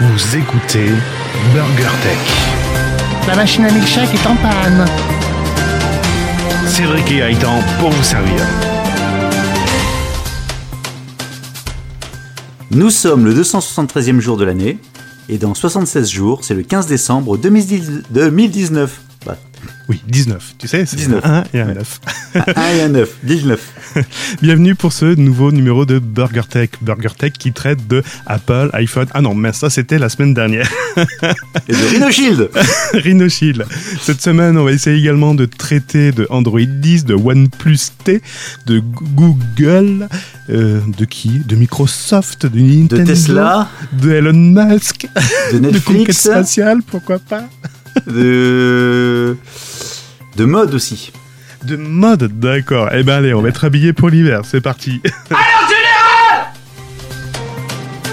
Vous écoutez BurgerTech. La machine à milkshake est en panne. Cédric et Gaëtan pour vous servir. Nous sommes le 273e jour de l'année, et dans 76 jours, c'est le 15 décembre 2010 2019. Bah, Oui, 19, tu sais, c'est 19. un 1 et un Ouais. 9. un et un 9, 19. Bienvenue pour ce nouveau numéro de BurgerTech. BurgerTech qui traite de Apple, iPhone. Ah non, mais ça c'était la semaine dernière. Et de Rhino Shield Rhino Shield. Cette semaine, on va essayer également de traiter de Android 10, de OnePlus T, de Google, euh, de qui? De Microsoft, de Nintendo, De Tesla, de Elon Musk, de de conquête Netflix, spatiale, pourquoi pas? De... de mode aussi. De mode, d'accord. Eh ben allez, on va être habillé pour l'hiver, c'est parti.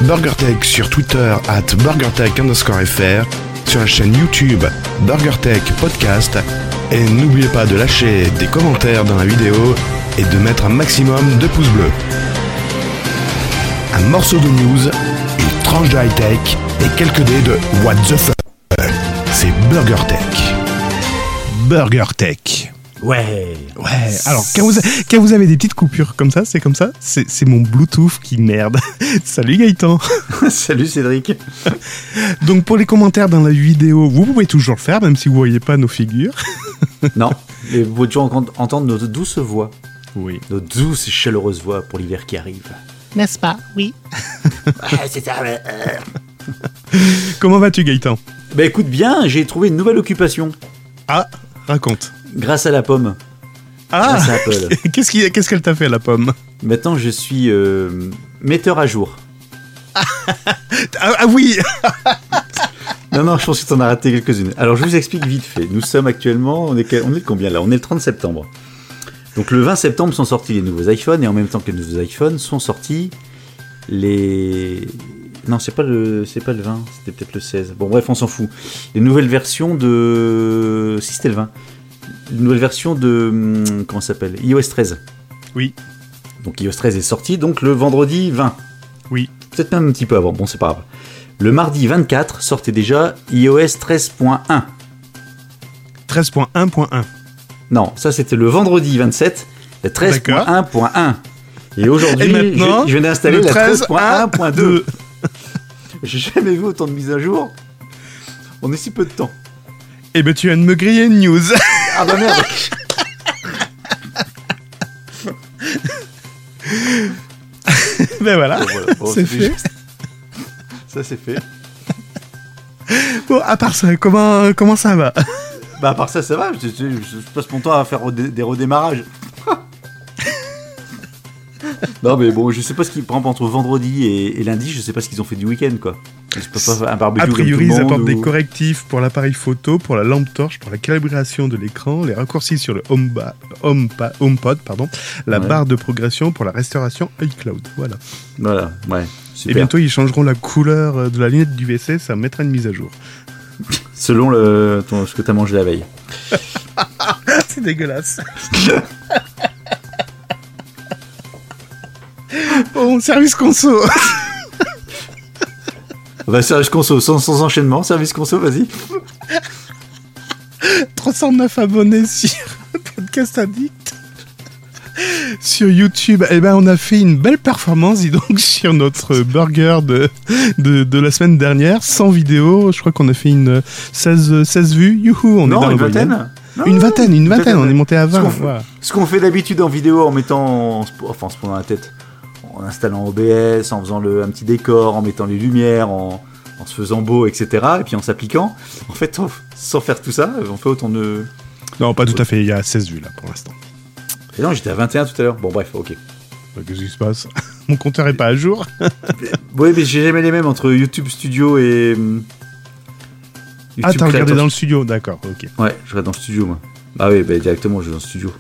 BurgerTech sur Twitter at BurgerTech underscore FR, sur la chaîne YouTube BurgerTech Podcast, et n'oubliez pas de lâcher des commentaires dans la vidéo et de mettre un maximum de pouces bleus. Un morceau de news, une tranche de high-tech et quelques dés de What the fuck. C'est BurgerTech. BurgerTech. Ouais. Ouais, alors quand vous, quand vous avez des petites coupures comme ça, c'est comme ça, c'est c'est mon Bluetooth qui merde. Salut Gaëtan. Salut Cédric. Donc pour les commentaires dans la vidéo, vous pouvez toujours le faire, même si vous voyez pas nos figures. Non, mais vous pouvez toujours entendre- entendre notre douce voix, Oui. notre douce et chaleureuse voix pour l'hiver qui arrive. N'est-ce pas? Oui. c'est ça. Comment vas-tu Gaëtan? Bah écoute bien, j'ai trouvé une nouvelle occupation Ah, raconte. Grâce à la pomme. Ah, qu'est-ce qu'elle t'a fait la pomme? Maintenant, je suis euh, metteur à jour. ah, ah oui Non, non, je pense que t'en as raté quelques-unes. Alors, je vous explique vite fait. Nous sommes actuellement, on est, quel- on est combien là? On est le 30 septembre. Donc, le 20 septembre sont sortis les nouveaux iPhones et en même temps que les nouveaux iPhones sont sortis les. Non, c'est pas le, c'est pas le 20, c'était peut-être le 16. Bon, bref, on s'en fout. Les nouvelles versions de. Si c'était le 20. Une nouvelle version de. hum, Comment ça s'appelle iOS 13. Oui. Donc, iOS 13 est sorti donc le vendredi 20. Oui. Peut-être même un petit peu avant, bon, c'est pas grave. Le mardi 24 sortait déjà iOS 13.1. 13.1.1. Non, ça c'était le vendredi 27, la 13.1.1. Et aujourd'hui, je, je viens d'installer le la 13.1.2. 13.1.2. J'ai jamais vu autant de mises à jour en aussi peu de temps. Eh ben tu viens de me griller une news. Ah bah merde ben voilà. Bon, voilà. Bon, C'est fait. Ça c'est fait. Bon, à part ça, comment, comment ça va? Bah à part ça, ça va, je, je- je passe mon temps à faire redé- des redémarrages. non mais bon, je sais pas ce qu'ils prennent entre vendredi et, et lundi, je sais pas ce qu'ils ont fait du week-end quoi. Pas un barbecue A priori, ils apportent des correctifs pour l'appareil photo, pour la lampe torche, pour la calibration de l'écran, les raccourcis sur le HomePod, home HomePod pardon, la Ouais. barre de progression pour la restauration iCloud. Voilà. Voilà, ouais. Et bientôt, ils changeront la couleur euh, de la lunette du WC, ça mettra une mise à jour. Selon le, ton- ce que t'as mangé la veille. C'est dégueulasse. bon, service conso. Bah, service conso, sans, sans enchaînement, service conso, vas-y. 309 abonnés sur Podcast Addict. Sur YouTube, eh ben, on a fait une belle performance, dis donc, sur notre burger de, de, de la semaine dernière, sans vidéo. Je crois qu'on a fait une 16, 16 vues. Youhou, on non, est dans une vingtaine Non, Une vingtaine, une vingtaine, on est monté à Ce 20. qu'on fait- voilà. Ce qu'on fait d'habitude en vidéo en mettant, en enfin en se prenant la tête, en installant OBS, en faisant le, un petit décor, en mettant les lumières, en, en se faisant beau, etc. Et puis en s'appliquant. En fait, on- sans faire tout ça, on fait autant de. Non, pas tout à fait, il y a 16 vues là pour l'instant. Et non, j'étais à 21 tout à l'heure. Bon, bref, ok. Euh, Qu'est-ce qui se passe? Mon compteur est pas à jour. Oui, mais j'ai jamais les mêmes entre YouTube Studio et. hum, Ah, YouTube t'as regardé dans le studio, d'accord, ok. Ouais, je regarde dans le studio, moi. Ah oui, bah, directement, je vais dans le studio.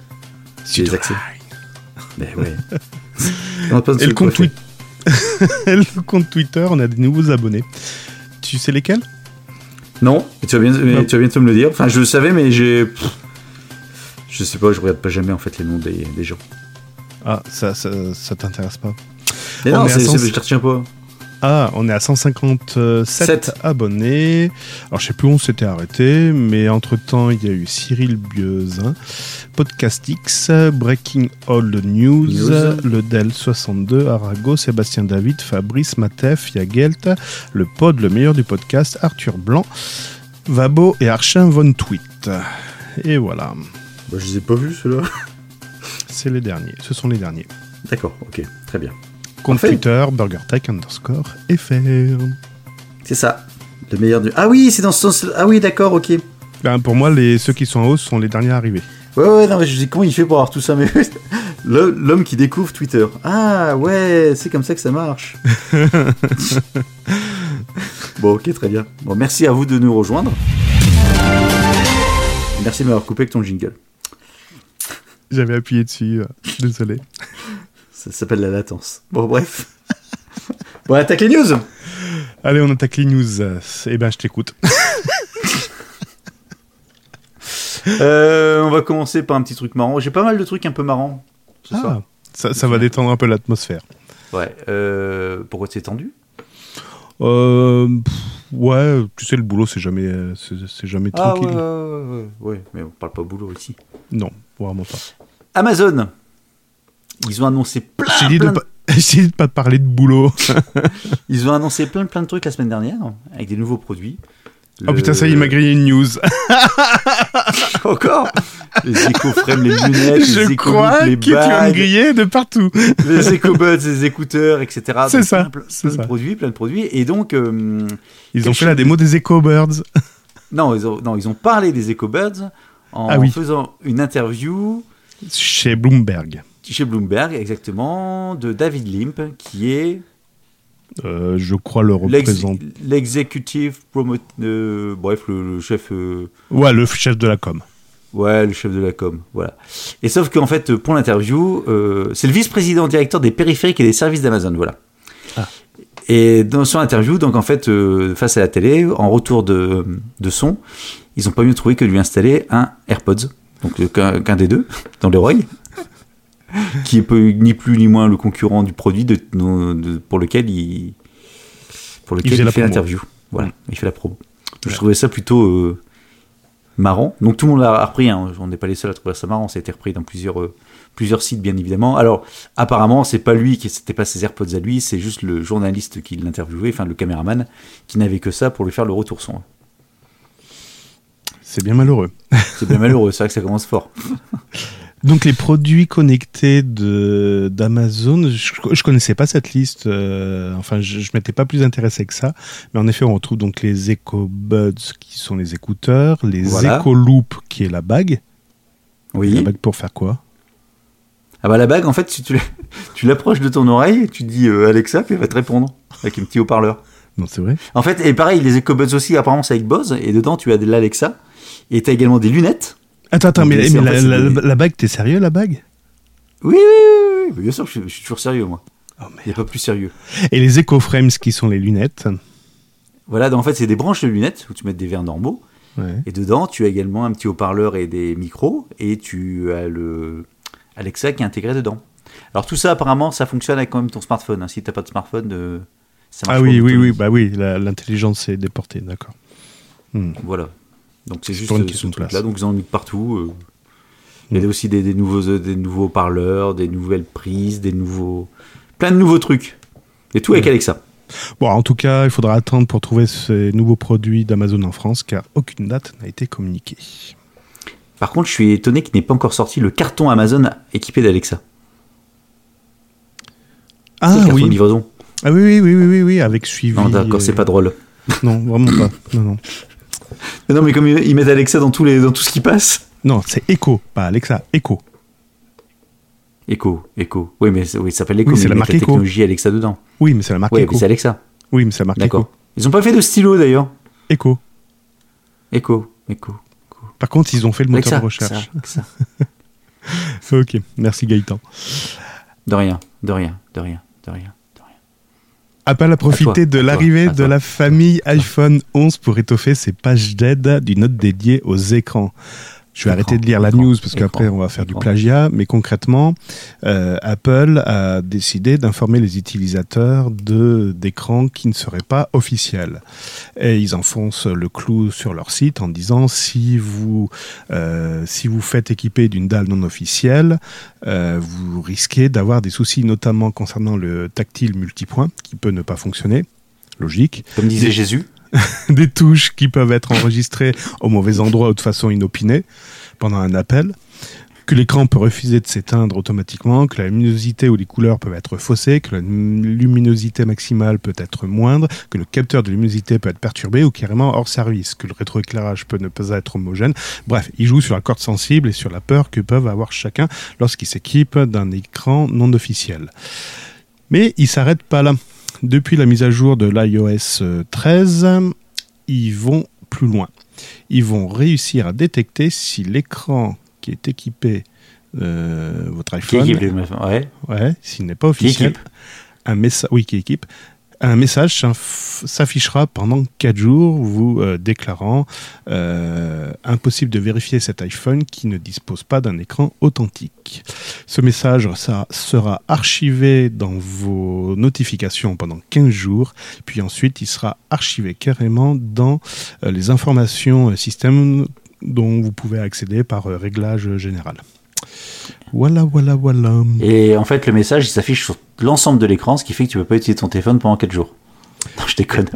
J'ai les accès. Mais ouais. Pas Et le compte, twi- le compte Twitter, on a des nouveaux abonnés. Tu sais lesquels? Non, tu vas, bien, mais tu vas bientôt me le dire. Enfin, je le savais, mais j'ai. Je sais pas, je regarde pas jamais en fait les noms des, des gens. Ah, ça, ça, ça t'intéresse pas Mais non, c'est, cent- c'est- je les retiens pas. Ah, on est à 157 Sept. abonnés. Alors, je sais plus où on s'était arrêté, mais entre-temps, il y a eu Cyril Bieusin, Podcastix, Breaking All the News, News. le Del62, Arago, Sébastien David, Fabrice, Matef, Yagelt, le Pod, le meilleur du podcast, Arthur Blanc, Vabo et Archin Von Tweet. Et voilà, Bah, je les ai pas vus, ceux-là. c'est les derniers. Ce sont les derniers. D'accord, ok, très bien. Compte Parfait. Twitter, BurgerTech underscore FR. C'est ça. Le meilleur du. Ah oui, c'est dans ce sens. Ah oui, d'accord, ok. Ouais, Ben, pour moi, les, ceux qui sont en hausse sont les derniers arrivés. ouais, non, mais je dis comment il fait pour avoir tout ça, mais. L'homme qui découvre Twitter. Ah ouais, c'est comme ça que ça marche. bon, ok, très bien. Bon, merci à vous de nous rejoindre. Merci de m'avoir coupé avec ton jingle. J'avais appuyé dessus, euh, désolé. Ça s'appelle la latence. Bon, bref. Bon, attaque les news Allez, on attaque les news. Eh ben, je t'écoute. Euh, On va commencer par un petit truc marrant. J'ai pas mal de trucs un peu marrants ce soir. Ah, ça, ça va détendre un peu l'atmosphère. Ouais. Euh, pourquoi c'est tendu? Euh, pff, ouais, tu sais, le boulot, c'est jamais, c'est c'est jamais Ah tranquille. ouais, ouais, ouais, ouais. mais on parle pas boulot ici. Non, vraiment pas. Amazon, ils ont annoncé plein, J'ai dit, de plein de- pas- j'ai dit de pas parler de boulot. ils ont annoncé plein, plein de trucs la semaine dernière avec des nouveaux produits. Oh Le- putain, ça y est, il m'a grillé une news. Encore Les éco-frames, les lunettes, les Je éco crois les que tu vas me bagues, griller de partout. les éco-buds, les écouteurs, etc. C'est ça, Plein, plein- de ça. produits, plein de produits. Et donc, euh, Ils ont fait la démo des Echo Birds. non, ils ont, non, ils ont parlé des éco-buds en Ah oui. faisant une interview Chez Bloomberg. Chez Bloomberg, exactement, de David Limp, qui est Euh, je crois le l'ex- représente. l'executive promote, euh, bref, le, le chef, euh, Ouais, le chef de la com. ouais, le chef de la com, voilà. Et sauf qu'en fait, pour l'interview, c'est le vice-président directeur des périphériques et des services d'Amazon, voilà. Ah. Et dans son interview, donc en fait, face à la télé, en retour de, de son, ils ont pas mieux trouvé que de lui installer un AirPods, donc qu'un des deux, dans les oreilles, qui est peu- ni plus ni moins le concurrent du produit de, de- pour lequel il, pour lequel faisait il, la fait l'interview. Voilà, il fait la promo. Je trouvais ça plutôt euh, marrant. Donc tout le monde l'a repris, hein. on n'est pas les seuls à trouver ça marrant, ça a été repris dans plusieurs, euh, plusieurs sites bien évidemment. Alors apparemment c'est pas lui, qui c'était pas ses AirPods à lui, c'est juste le journaliste qui l'interviewait, enfin le caméraman, qui n'avait que ça pour lui faire le retour son. C'est bien malheureux. C'est bien malheureux, c'est vrai que ça commence fort. Donc les produits connectés de d'Amazon, je, je connaissais pas cette liste. euh, enfin, je, je m'étais pas plus intéressé que ça. Mais en effet, on retrouve donc les Echo Buds qui sont les écouteurs, les Voilà. Echo Loop qui est la bague. La Oui. bague pour faire quoi? Ah bah la bague en fait si tu l'approches de ton oreille, tu dis euh, Alexa, puis elle va te répondre avec un petit haut-parleur. Non, c'est vrai. En fait, et pareil, les EcoBuds aussi, apparemment, c'est avec Bose, et dedans, tu as de l'Alexa, et tu as également des lunettes. Attends, attends, mais, la, bague, t'es sérieux la bague? Oui, oui, oui, bien sûr, je suis, je suis toujours sérieux, moi. Oh Il n'y a pas plus sérieux. Et les Echo Frames qui sont les lunettes? Voilà, donc en fait, c'est des branches de lunettes, où tu mets des verres normaux, Ouais. et dedans, tu as également un petit haut-parleur et des micros, et tu as le Alexa qui est intégré dedans. Alors tout ça, apparemment, ça fonctionne avec quand même ton smartphone. hein. Si tu n'as pas de smartphone, euh, ça marche Ah oui, oui, oui, bah oui, l'intelligence est déportée, d'accord. Hmm. Voilà. Donc c'est juste ce truc-là. Donc ils en ont mis partout. euh. Il y a Mm. aussi des, des nouveaux, euh, des nouveaux parleurs, des nouvelles prises, des nouveaux, plein de nouveaux trucs. Et tout avec Mm. Alexa. Bon, en tout cas, il faudra attendre pour trouver ces nouveaux produits d'Amazon en France, car aucune date n'a été communiquée. Par contre, je suis étonné qu'il n'ait pas encore sorti le carton Amazon équipé d'Alexa. Ah le carton de oui. livraison. ah oui, oui, oui, oui, oui, oui, avec suivi. Non, d'accord, c'est euh, pas drôle. Non, vraiment pas. Non, non. Mais non, mais comme ils mettent Alexa dans, tous les, dans tout ce qui passe. Non, c'est Echo, pas Alexa, Echo. Echo, Echo. Oui, mais oui, ça s'appelle Echo, Oui, mais c'est la marque la Echo. technologie Alexa dedans. Oui, mais c'est la marque Oui, Echo. mais c'est Alexa. Oui, mais c'est la marque D'accord. Echo. Ils ont pas fait de stylo d'ailleurs. Echo. Echo, Echo. Par contre, ils ont fait le moteur Alexa, de recherche. Alexa. Ok, merci Gaëtan. De rien, de rien, de rien, de rien. Apple a profité de l'arrivée de la famille iPhone 11 pour étoffer ses pages d'aide d'une note dédiée aux écrans. Je vais arrêter de lire la news parce qu'après on va faire du plagiat, mais concrètement, euh, Apple a décidé d'informer les utilisateurs de d'écrans qui ne seraient pas officiels. Et ils enfoncent le clou sur leur site en disant si vous euh, si vous faites équiper d'une dalle non officielle, euh, vous risquez d'avoir des soucis, notamment concernant le tactile multipoint qui peut ne pas fonctionner. Logique Comme disait Jésus. des touches qui peuvent être enregistrées au mauvais endroit ou de façon inopinée pendant un appel, que l'écran peut refuser de s'éteindre automatiquement, que la luminosité ou les couleurs peuvent être faussées, que la luminosité maximale peut être moindre, que le capteur de luminosité peut être perturbé ou carrément hors service, que le rétroéclairage peut ne pas être homogène. Bref, il joue sur la corde sensible et sur la peur que peuvent avoir chacun lorsqu'il s'équipe d'un écran non officiel. Mais il s'arrête pas là. Depuis la mise à jour de l'iOS euh, 13, ils vont plus loin. Ils vont réussir à détecter si l'écran qui est équipé euh, votre Qui iPhone, équipe meufs Ouais. ouais, s'il n'est pas Qui officiel, équipe un message, oui, qui équipe, un message s'affichera pendant 4 jours, vous euh, déclarant euh, impossible de vérifier cet iPhone qui ne dispose pas d'un écran authentique. Ce message sera archivé dans vos notifications pendant 15 jours, puis ensuite il sera archivé carrément dans euh, les informations système dont vous pouvez accéder par réglage général. Voilà, voilà, voilà. Et en fait, le message, il s'affiche sur l'ensemble de l'écran, ce qui fait que tu peux pas utiliser ton téléphone pendant 4 jours. Non, je déconne.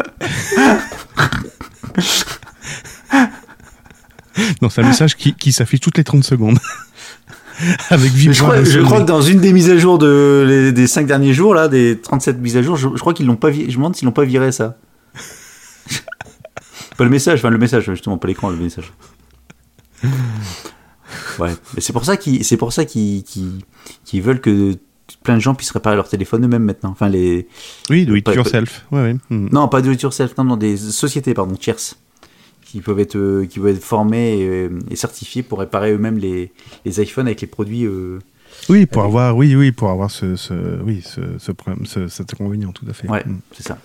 Non, c'est un message qui, qui s'affiche toutes les 30 secondes. Avec je, crois, je crois que dans une des mises à jour de, les- des 5 derniers jours, là, des 37 mises à jour, je, je crois qu'ils l'ont pas viré. Je me demande s'ils l'ont pas viré, ça. pas le message, enfin le message, justement, pas l'écran, le message. Ouais, mais c'est pour ça qu'ils c'est pour ça qu'ils qu'ils- qu'ils veulent que plein de gens puissent réparer leur téléphone eux-mêmes maintenant. Enfin, les. Oui, do it Pas- yourself. Ouais, ouais. Hmm. Non, pas do it yourself, non, non, des sociétés, pardon, tierces, qui peuvent être, euh, qui peuvent être formées et, et certifiées pour réparer eux-mêmes les, les iPhones avec les produits. euh, Oui, pour avoir, oui, oui, pour avoir ce, ce, oui, ce, ce problème, ce- cet inconvénient, tout à fait. Ouais, Hmm. c'est ça.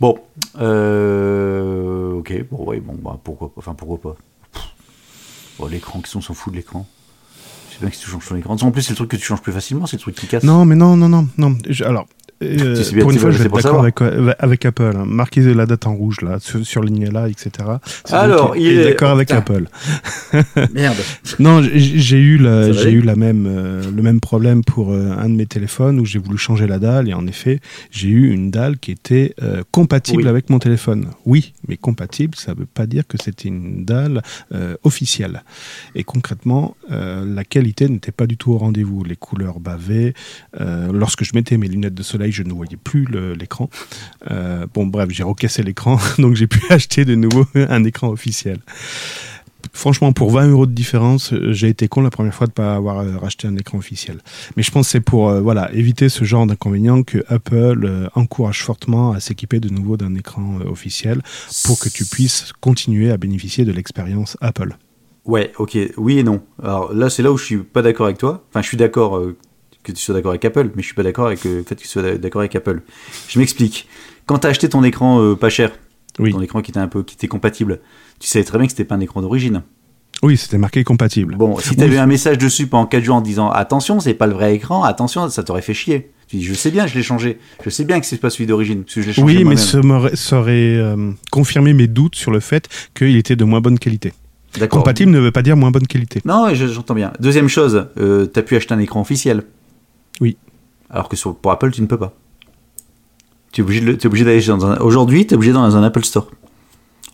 Bon, euh, ok, bon, ouais, bon, bah, pourquoi enfin, pourquoi pas. Bon, l'écran, qui on s'en fout de l'écran? C'est bien que tu changes ton écran. En plus, c'est le truc que tu changes plus facilement, c'est le truc qui casse. Non, mais non, non, non, non. Alors, euh, Tu sais bien, pour une fois, je vais être d'accord avec, euh, avec Apple. hein. Marquez la date en rouge là, sur, sur là, etc. Alors, il est- d'accord avec. Apple. Merde. Non, j'ai eu, la, j'ai eu la même, euh, le même problème pour euh, un de mes téléphones où j'ai voulu changer la dalle et en effet, j'ai eu une dalle qui était compatible Oui. avec mon téléphone. Oui, mais compatible, ça ne veut pas dire que c'était une dalle officielle. Et concrètement, la qualité n'était pas du tout au rendez-vous. Les couleurs bavaient. Euh, lorsque je mettais mes lunettes de soleil, je ne voyais plus l'écran. Euh, bon, bref, j'ai recassé l'écran, donc j'ai pu acheter de nouveau un écran officiel. Franchement, pour 20 euros de différence, euh, j'ai été con la première fois de ne pas avoir euh, racheté un écran officiel. Mais je pense que c'est pour éviter ce genre d'inconvénient que Apple encourage fortement à s'équiper de nouveau d'un écran officiel pour que tu puisses continuer à bénéficier de l'expérience Apple. Ouais, ok, oui et non. Alors là, c'est là où je suis pas d'accord avec toi. Enfin, je suis d'accord que tu sois d'accord avec Apple, mais je suis pas d'accord avec euh, le fait que tu sois d'accord avec Apple. Je m'explique. Quand t'as acheté ton écran euh, pas cher, Oui, ton écran qui était un peu, qui était compatible, tu savais très bien que c'était pas un écran d'origine. oui c'était marqué compatible. Bon, si Oui. t'avais eu un message dessus pendant 4 jours en disant attention, c'est pas le vrai écran, attention, ça t'aurait fait chier. Tu dis je sais bien, je l'ai changé. Je sais bien que c'est pas celui d'origine, parce que je l'ai changé Oui, mais ça aurait euh, confirmé mes doutes sur le fait qu'il était de moins bonne qualité. Compatible ne veut pas dire moins bonne qualité. Non, je- j'entends bien. Deuxième chose, euh, t'as pu acheter un écran officiel. Oui. Alors que sur, pour Apple, tu ne peux pas. Tu es obligé de obligé d'aller dans un. Aujourd'hui, tu es obligé d'aller dans un Apple Store.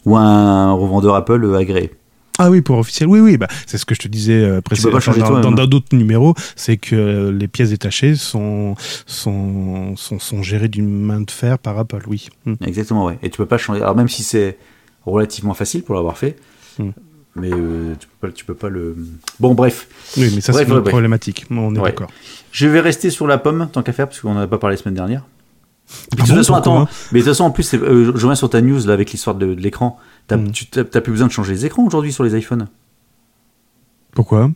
Ou un revendeur Apple agréé. Ah oui, pour officiel, oui, oui, bah, c'est ce que je te disais euh, précédemment dans- hein. dans d'autres numéros, c'est que les pièces détachées sont, sont, sont, sont gérées d'une main de fer par Apple, oui. Hmm. Exactement, ouais. Et tu peux pas changer. Alors même si c'est relativement facile pour l'avoir fait, Hmm. mais euh, tu, peux pas, tu peux pas le. Bon, bref. Oui, mais ça c'est une problématique, on est Ouais. d'accord. Je vais rester sur la pomme, tant qu'à faire, parce qu'on n'en a pas parlé la semaine dernière. Ah de toute bon, façon, attends, mais de toute façon, en plus, euh, je reviens sur ta news là avec l'histoire de, de l'écran. T'as tu- t'as- t'as plus besoin de changer les écrans aujourd'hui sur les iPhones. Pourquoi?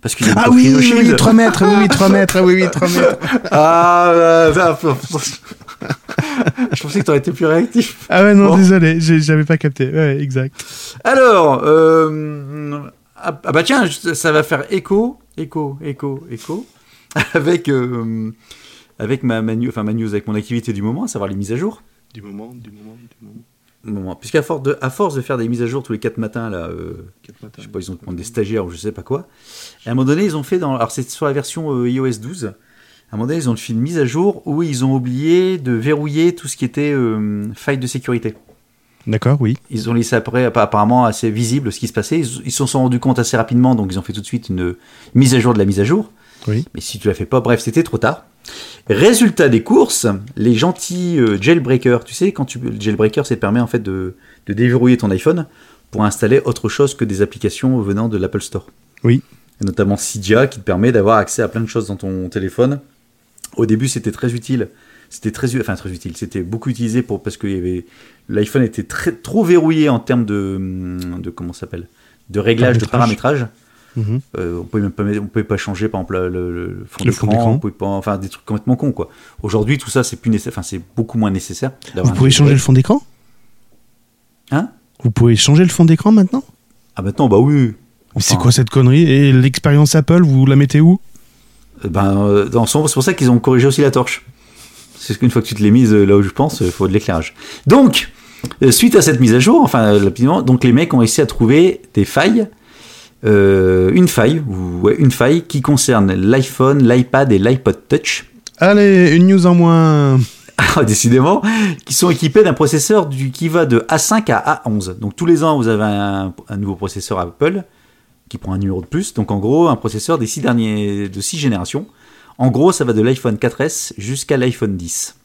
Parce qu'ils ont Ah oui, oui, oui, 3 mètres, oui, oui, 3 mètres, oui, oui, 3 mètres. Ah, euh, ah, je pensais que t'aurais été plus réactif. Ah ouais, non, Bon. désolé, j'avais pas capté. Ouais, exact. Alors, euh, Ah, ah bah tiens, ça va faire écho, écho, écho, écho, avec, euh, avec ma, ma, news- enfin, ma news, avec mon activité du moment, à savoir les mises à jour. Du moment, du moment, du moment. Moment. Puisqu'à force de, à force de faire des mises à jour tous les 4 matins, là, euh, je sais pas, ils ont demandé des stagiaires ou je sais pas quoi. Et à un moment donné, ils ont fait dans, alors c'est sur la version euh, iOS 12. À un moment donné, ils ont fait une mise à jour où ils ont oublié de verrouiller tout ce qui était euh, faille de sécurité. D'accord, oui. Ils ont laissé après appa- apparemment assez visible ce qui se passait. Ils ils se sont rendus compte assez rapidement, donc ils ont fait tout de suite une mise à jour de la mise à jour. Oui. Mais si tu la fais pas, bref, c'était trop tard. Résultat des courses, les gentils euh, jailbreakers, tu sais, quand tu le jailbreaker, ça te permet en fait de, de déverrouiller ton iPhone pour installer autre chose que des applications venant de l'Apple Store. Oui. Et notamment Cydia qui te permet d'avoir accès à plein de choses dans ton téléphone. Au début, c'était très utile. C'était très, enfin très utile. C'était beaucoup utilisé pour parce que il y avait l'iPhone était très trop verrouillé en termes de, de comment s'appelle, de réglage, de Paramétrage. Mhm. Euh, on pouvait même pas, mettre- on pouvait pas changer par exemple le, fond d'écran, enfin des trucs complètement cons quoi. Aujourd'hui, tout ça c'est plus nécessaire, enfin c'est beaucoup moins nécessaire. Vous pouvez changer le fond d'écran? Hein? Vous pouvez changer le fond d'écran maintenant? Ah maintenant bah oui. Mais C'est Enfin, quoi cette connerie? Et l'expérience Apple, vous la mettez où? Euh, Ben euh, dans son- c'est pour ça qu'ils ont corrigé aussi la torche. C'est qu'une fois que tu te l'es mise euh, là où je pense, il faut de l'éclairage. Donc suite à cette mise à jour, enfin rapidement, donc les mecs ont réussi à trouver des failles. Euh, une faille, ou ouais, une faille qui concerne l'iPhone, l'iPad et l'iPod Touch. Allez, une news en moins. Ah, décidément, qui sont équipés d'un processeur du, qui va de A5 à A11. Donc tous les ans, vous avez un, un nouveau processeur Apple qui prend un numéro de plus. Donc en gros, un processeur des six derniers, de six générations. En gros, ça va de l'iPhone 4S jusqu'à l'iPhone 10.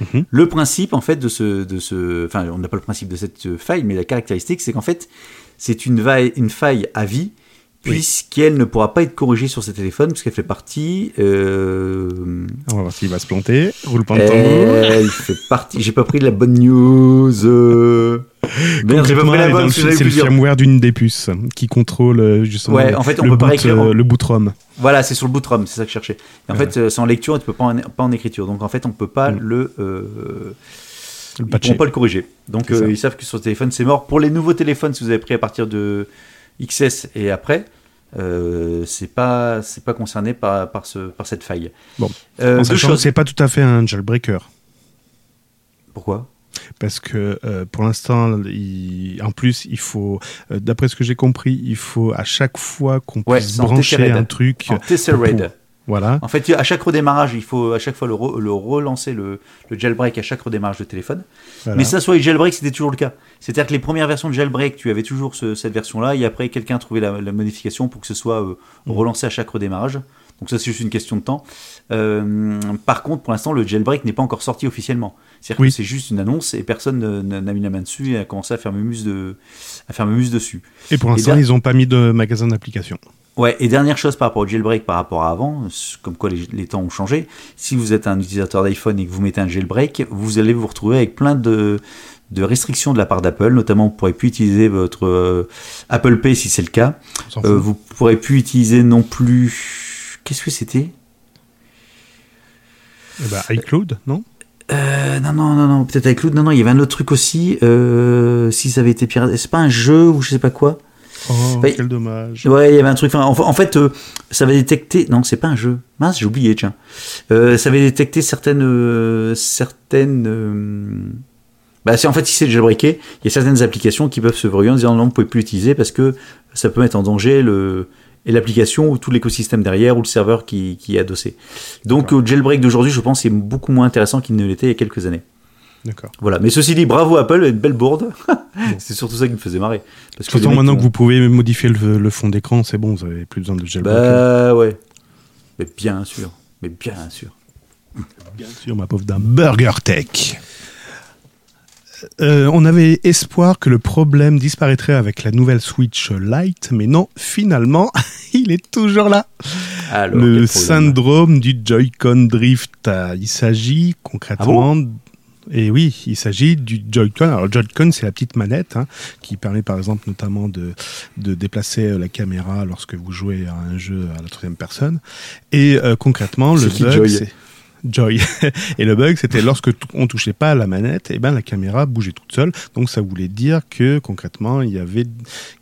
Mhm. Le principe, en fait, de ce, de ce, enfin, on n'a pas le principe de cette faille, mais la caractéristique, c'est qu'en fait, c'est une, faille à vie, Oui. puisqu'elle ne pourra pas être corrigée sur ce téléphone, puisqu'elle fait partie, euh, On va voir s'il va se planter. Roule pas de tambour. elle fait partie. J'ai pas pris la bonne news. euh. Merde, j'ai pas pris la bonne. C'est le firmware d'une des puces qui contrôle euh, justement Ouais, le, en fait, on le peut pas boot, écrire en- euh, le boot ROM. Voilà, c'est sur le boot ROM, c'est ça que je cherchais. Et en fait, c'est en lecture tu peux pas en, pas en écriture. Donc en fait, on peut pas Mm. le. Ils patcher. pourront pas le corriger. Donc euh, ils savent que sur le téléphone, c'est mort. Pour les nouveaux téléphones, si vous avez pris à partir de XS et après. Euh, c'est pas c'est pas concerné par par ce par cette faille. Bon. Euh, c'est pas tout à fait un jailbreaker. Pourquoi? Parce que euh, pour l'instant, en plus, il faut, euh, d'après ce que j'ai compris, il faut à chaque fois qu'on Ouais, puisse brancher un truc. En Tesseract. Voilà. En fait, à chaque redémarrage, il faut à chaque fois le, re- le relancer le, le jailbreak à chaque redémarrage de téléphone. voilà. Mais ça, soit les jailbreak, c'était toujours le cas. C'est-à-dire que les premières versions de jailbreak, tu avais toujours ce- cette version-là, et après, quelqu'un a trouvé la, la modification pour que ce soit euh, Mm. relancé à chaque redémarrage. Donc ça, c'est juste une question de temps. Euh, par contre, pour l'instant, le jailbreak n'est pas encore sorti officiellement. C'est-à-dire Oui. que c'est juste une annonce et personne ne- n'a mis la main dessus et a commencé à faire muse de, à faire dessus. Et pour l'instant, ils n'ont pas mis de magasin d'application. Ouais, et dernière chose par rapport au jailbreak par rapport à avant, comme quoi les, les temps ont changé, si vous êtes un utilisateur d'iPhone et que vous mettez un jailbreak, vous allez vous retrouver avec plein de, de restrictions de la part d'Apple, notamment vous ne pourrez plus utiliser votre euh, Apple Pay si c'est le cas, Euh, vous ne pourrez plus utiliser non plus... Qu'est-ce que c'était? Eh ben, iCloud, non? Euh, non, non, non, non, peut-être avec Cloud. Non, non, il y avait un autre truc aussi. Euh, si ça avait été piraté, c'est pas un jeu ou je sais pas quoi? Oh, quel dommage. Ouais, il y avait un truc. enfin, En, en fait, euh, ça va détecter. Non, c'est pas un jeu. Mince, j'ai oublié. Tiens, euh, ça va détecter certaines, euh, certaines. Bah, c'est en fait si c'est jailbreaké, il y a certaines applications qui peuvent se verrouiller en disant non, vous pouvez plus l'utiliser parce que ça peut mettre en danger le et l'application ou tout l'écosystème derrière ou le serveur qui, qui est adossé. Donc au jailbreak d'aujourd'hui, je pense, c'est beaucoup moins intéressant qu'il ne l'était il y a quelques années. D'accord. Voilà. Mais ceci dit, bravo Apple, une belle bourde. c'est surtout ça qui me faisait marrer. Parce De toute les façon, mecs maintenant ont- que vous pouvez modifier le, le fond d'écran, c'est bon, vous avez plus besoin de jailbreak. Bah ouais. Mais bien sûr. Mais bien sûr. Bien sûr, ma pauvre dame. Burger Tech. Euh, on avait espoir que le problème disparaîtrait avec la nouvelle Switch Lite, mais non, finalement, il est toujours là. Alors, le syndrome du Joy-Con Drift. euh, Il s'agit concrètement. Et oui, il s'agit du Joy-Con. Alors, Joy-Con, c'est la petite manette hein, qui permet par exemple notamment de, de déplacer euh, la caméra lorsque vous jouez à un jeu à la troisième personne. Et euh, concrètement, le bug, Joy c'est. Joy. Et le bug, c'était lorsque on touchait pas à la manette, et ben la caméra bougeait toute seule. Donc ça voulait dire que concrètement, il y avait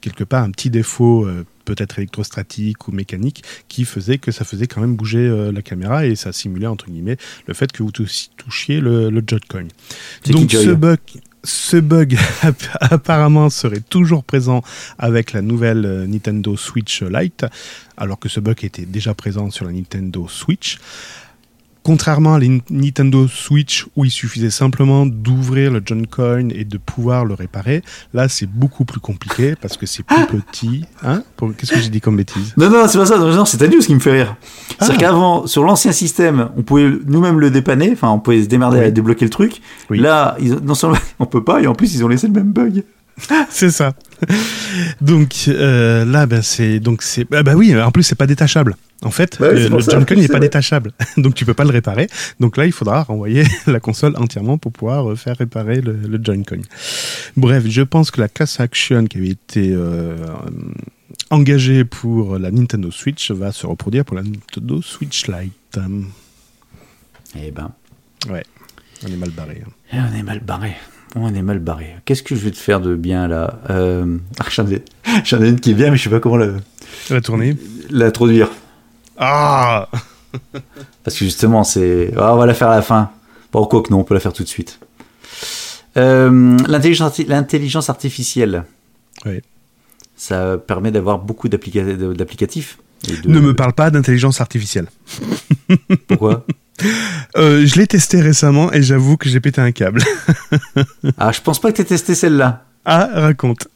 quelque part un petit défaut, euh, peut-être électrostatique ou mécanique, qui faisait que ça faisait quand même bouger euh, la caméra et ça simulait entre guillemets le fait que vous tou- touchiez le, le Joy-Con. Donc ce bug, ce bug apparemment serait toujours présent avec la nouvelle euh, Nintendo Switch Lite, alors que ce bug était déjà présent sur la Nintendo Switch. Contrairement à la Ni- Nintendo Switch où il suffisait simplement d'ouvrir le John Coin et de pouvoir le réparer, là c'est beaucoup plus compliqué parce que c'est plus petit. Hein Qu'est-ce que j'ai dit comme bêtise Non, non, c'est pas ça. Non, non, c'est ta news qui me fait rire. C'est-à-dire Ah. qu'avant, sur l'ancien système, on pouvait nous-mêmes le dépanner. Enfin, on pouvait se démerder Oui. à débloquer le truc. Oui. Là, ils, non seulement on peut pas, et en plus, ils ont laissé le même bug. C'est ça. Donc euh, là, ben c'est donc c'est bah, bah oui. En plus, c'est pas détachable. En fait, Bah oui, le, le Joy-Con n'est pas vrai. détachable, donc tu peux pas le réparer. Donc là, il faudra renvoyer la console entièrement pour pouvoir euh, faire réparer le, le Joy-Con. Bref, je pense que la class action qui avait été euh, engagée pour la Nintendo Switch va se reproduire pour la Nintendo Switch Lite. Eh ben, Ouais, on est mal barré. hein. eh, on est mal barré. On est mal barré. Qu'est-ce que je vais te faire de bien là euh... ah, J'en ai, une qui est bien, mais je sais pas comment la- La tournée. l'introduire. Ah Parce que justement, c'est. Ah, on va la faire à la fin. Bon, quoi que non, on peut la faire tout de suite. Euh, l'intelligence, arti- l'intelligence artificielle. Oui. Ça permet d'avoir beaucoup d'applicatifs. de- Ne me parle pas d'intelligence artificielle. Pourquoi? Euh, je l'ai testé récemment et j'avoue que j'ai pété un câble. Ah, je pense pas que tu aies testé celle-là. Ah, raconte.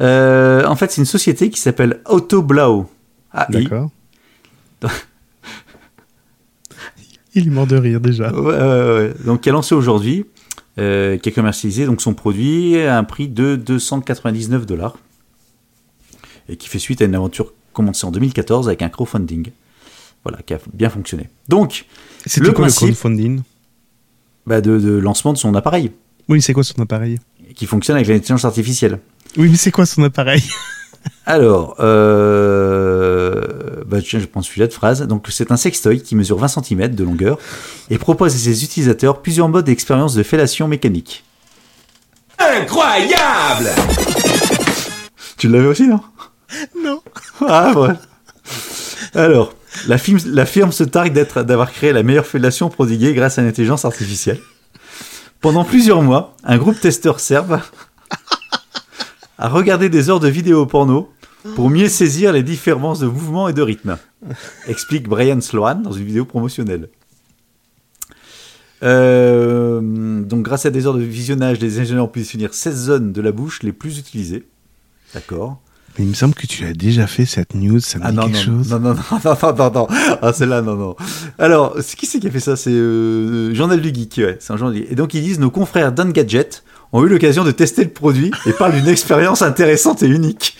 Euh, en fait, c'est une société qui s'appelle Autoblau. I. D'accord. Il est mort de rire déjà. Ouais, ouais, ouais. Donc, qui a lancé aujourd'hui, euh, qui a commercialisé donc son produit à un prix de 299 dollars et qui fait suite à une aventure commencée en 2014 avec un crowdfunding. Voilà, qui a bien fonctionné. Donc, C'était Le quoi principe- le crowdfunding bah, de, de lancement de son appareil Oui, c'est quoi son appareil qui fonctionne avec l'intelligence artificielle. Oui, mais c'est quoi son appareil Alors, euh, bah, tiens, je prends celui-là de phrase. Donc, c'est un sextoy qui mesure 20 cm de longueur et propose à ses utilisateurs plusieurs modes d'expérience de fellation mécanique. Incroyable Tu l'avais aussi, non? Non. Ah, ouais. Alors, la, firme se targue d'avoir créé la meilleure fellation prodiguée grâce à l'intelligence artificielle. Pendant plusieurs mois, un groupe testeur serbe a regardé des heures de vidéos porno pour mieux saisir les différences de mouvement et de rythme, explique Brian Sloan dans une vidéo promotionnelle. Euh, donc, grâce à des heures de visionnage, les ingénieurs ont pu définir 16 zones de la bouche les plus utilisées. D'accord. Mais il me semble que tu as déjà fait cette news, ça me Ah dit non, quelque non, chose. non, non, non, non, non, non, non. Ah, celle-là, non, non. Alors, qui c'est qui a fait ça? C'est euh, Journal du Geek, ouais, c'est un journal. Et donc, ils disent, nos confrères d'Ungadget ont eu l'occasion de tester le produit et parlent d'une expérience intéressante et unique.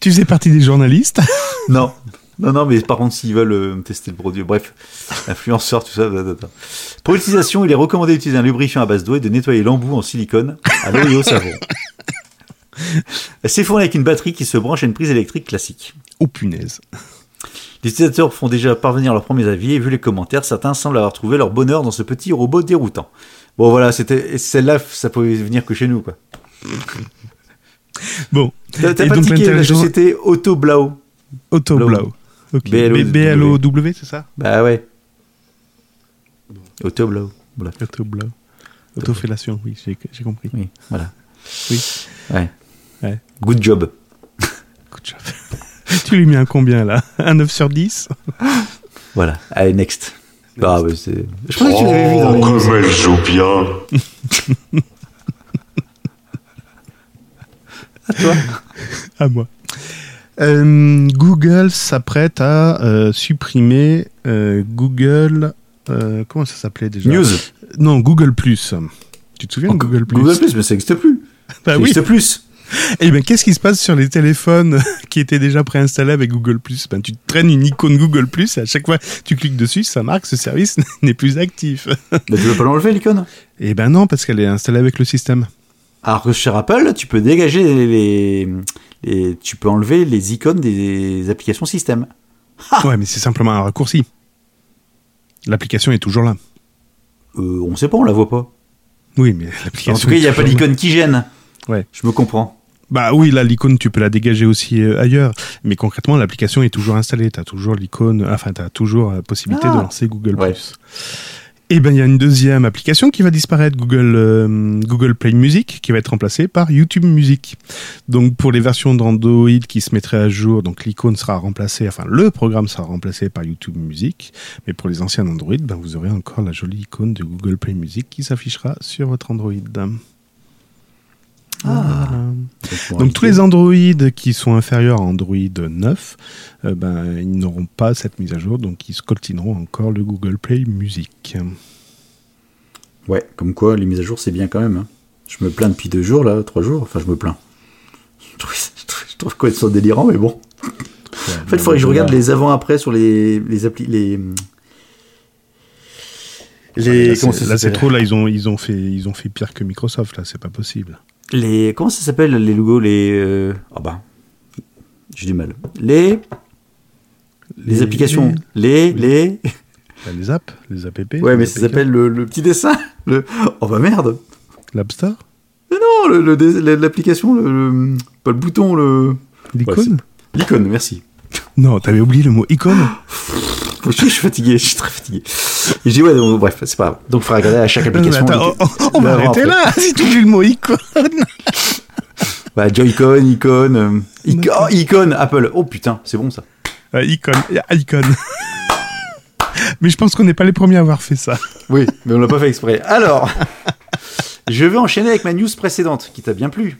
Tu faisais partie des journalistes? Non. Non, non, mais par contre, s'ils veulent euh, tester le produit, bref, influenceurs, tout ça, blablabla. Pour l'utilisation, il est recommandé d'utiliser un lubrifiant à base d'eau et de nettoyer l'embout en silicone à l'eau et au savon. C'est fourni avec une batterie qui se branche à une prise électrique classique. Oh punaise. Les utilisateurs font déjà parvenir leurs premiers avis et vu les commentaires, certains semblent avoir trouvé leur bonheur dans ce petit robot déroutant. Bon voilà, c'était celle-là, ça pouvait venir que chez nous quoi. Bon, T'as pas tiqué la société Autoblau Autoblow. Ok. BLO. B-L-O-W, c'est ça? Bah ouais. Autoblau. Voilà. Autoblow. Autofellation, oui, j'ai j'ai compris. Oui, voilà. Oui. Ouais. Good job. Good job. tu lui mets un combien là? Un 9 sur 10 Voilà. Allez, next. Ah ouais, c'est. Je crois que tu l'avais vu dans les Oh, news. comme elle joue bien À moi. Euh, Google s'apprête à euh, supprimer euh, Google. euh, comment ça s'appelait déjà? News. Non, Google Plus. Tu te souviens de Google Plus? Google Plus, mais ça n'existe plus. Bah ça oui. n'existe plus. Eh bien, qu'est-ce qui se passe sur les téléphones qui étaient déjà préinstallés avec Google Plus? Ben, tu traînes une icône Google Plus et à chaque fois que tu cliques dessus, ça marque ce service n'est plus actif. Mais tu veux pas l'enlever l'icône? Eh ben non, parce qu'elle est installée avec le système. Alors que chez Apple, tu peux dégager les, les- les- tu peux enlever les icônes des applications système. Ouais, mais c'est simplement un raccourci. L'application est toujours là. Euh, on sait pas, on la voit pas. Oui, mais En l'application. tout cas, il n'y a pas l'icône qui gêne. Ouais. Je me comprends. Bah oui, là, l'icône, tu peux la dégager aussi euh, ailleurs. Mais concrètement, l'application est toujours installée. Tu as toujours l'icône, enfin, tu as toujours la possibilité Ah. de lancer Google. Ouais. Et ben, il y a une deuxième application qui va disparaître, Google, euh, Google Play Music, qui va être remplacée par YouTube Music. Donc, pour les versions d'Android qui se mettraient à jour, donc l'icône sera remplacée, enfin, le programme sera remplacé par YouTube Music. Mais pour les anciens Android, ben, vous aurez encore la jolie icône de Google Play Music qui s'affichera sur votre Android. Voilà. Donc tous les Android qui sont inférieurs à Android 9, euh, ben, ils n'auront pas cette mise à jour, donc ils se coltineront encore le Google Play Music. Ouais, comme quoi, les mises à jour, c'est bien quand même. hein. Je me plains depuis deux jours, là, trois jours. Enfin, je me plains. Je trouve, je trouve, je trouve quoi ça délirant, mais bon. En fait, il faudrait que je regarde les avant-après sur les, les applis. Les, les, Là, c'est- trop. Là, ils ont, ils ont fait, ils ont fait pire que Microsoft. Là, c'est pas possible. Les, comment ça s'appelle les logos Les. euh, Ah bah. J'ai du mal. Les. Les, applications. Les. Les. les, les apps, les app. Ouais, les mais ça s'appelle le, le petit dessin. Le... Oh bah merde l'App Store, Mais non, le- le dé- l'application, le, le- pas le bouton, le. l'icône. L'icône, merci. non, t'avais oublié le mot icône. Je suis fatigué, je suis très fatigué. Et je dis, ouais, donc, bref, c'est pas grave. Donc, il faudra regarder à chaque application. attends, on, on- on va arrêter là. Si tu oublies le mot icône. Bah, Joy-Con, icône. euh, ic- oh, icône, Apple. Oh putain, c'est bon ça. Euh, icône, icône. mais je pense qu'on n'est pas les premiers à avoir fait ça. Oui, mais on l'a pas fait exprès. Alors, je vais enchaîner avec ma news précédente, qui t'a bien plu.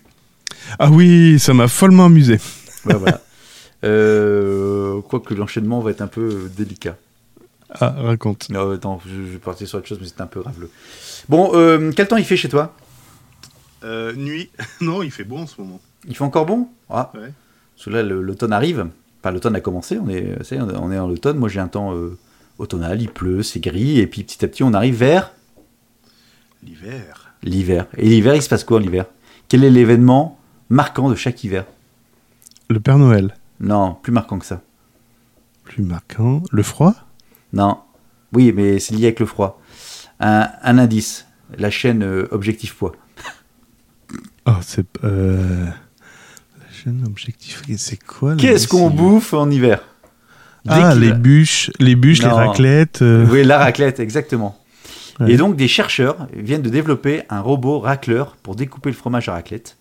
Ah oui, ça m'a follement amusé. Bah, voilà. Euh, Quoique l'enchaînement va être un peu euh, délicat. Ah, raconte. Non, attends, je, je vais partir sur autre chose, mais c'est un peu graveleux. Bon, euh, quel temps il fait chez toi? Euh, nuit. Non, il fait beau en ce moment. Il fait encore bon? Ah, Ouais. parce que là, le- l'automne arrive. Enfin, l'automne a commencé, on est, ça y est, on est en automne. Moi, j'ai un temps euh, automnal, il pleut, c'est gris, et puis petit à petit, on arrive vers L'hiver. l'hiver. Et l'hiver, il se passe quoi en hiver? Quel est l'événement marquant de chaque hiver? Le Père Noël. Non, plus marquant que ça. Plus marquant. Le froid? Non. Oui, mais c'est lié avec le froid. Un, un indice. La chaîne euh, Objectif Poids. Oh, c'est. Euh... La chaîne objectif. C'est quoi Qu'est-ce qu'on bouffe en hiver? Dès Ah, les bûches, les bûches, les Non. raclettes. euh, Oui, la raclette, exactement. Ouais. Et donc, des chercheurs viennent de développer un robot racleur pour découper le fromage à raclette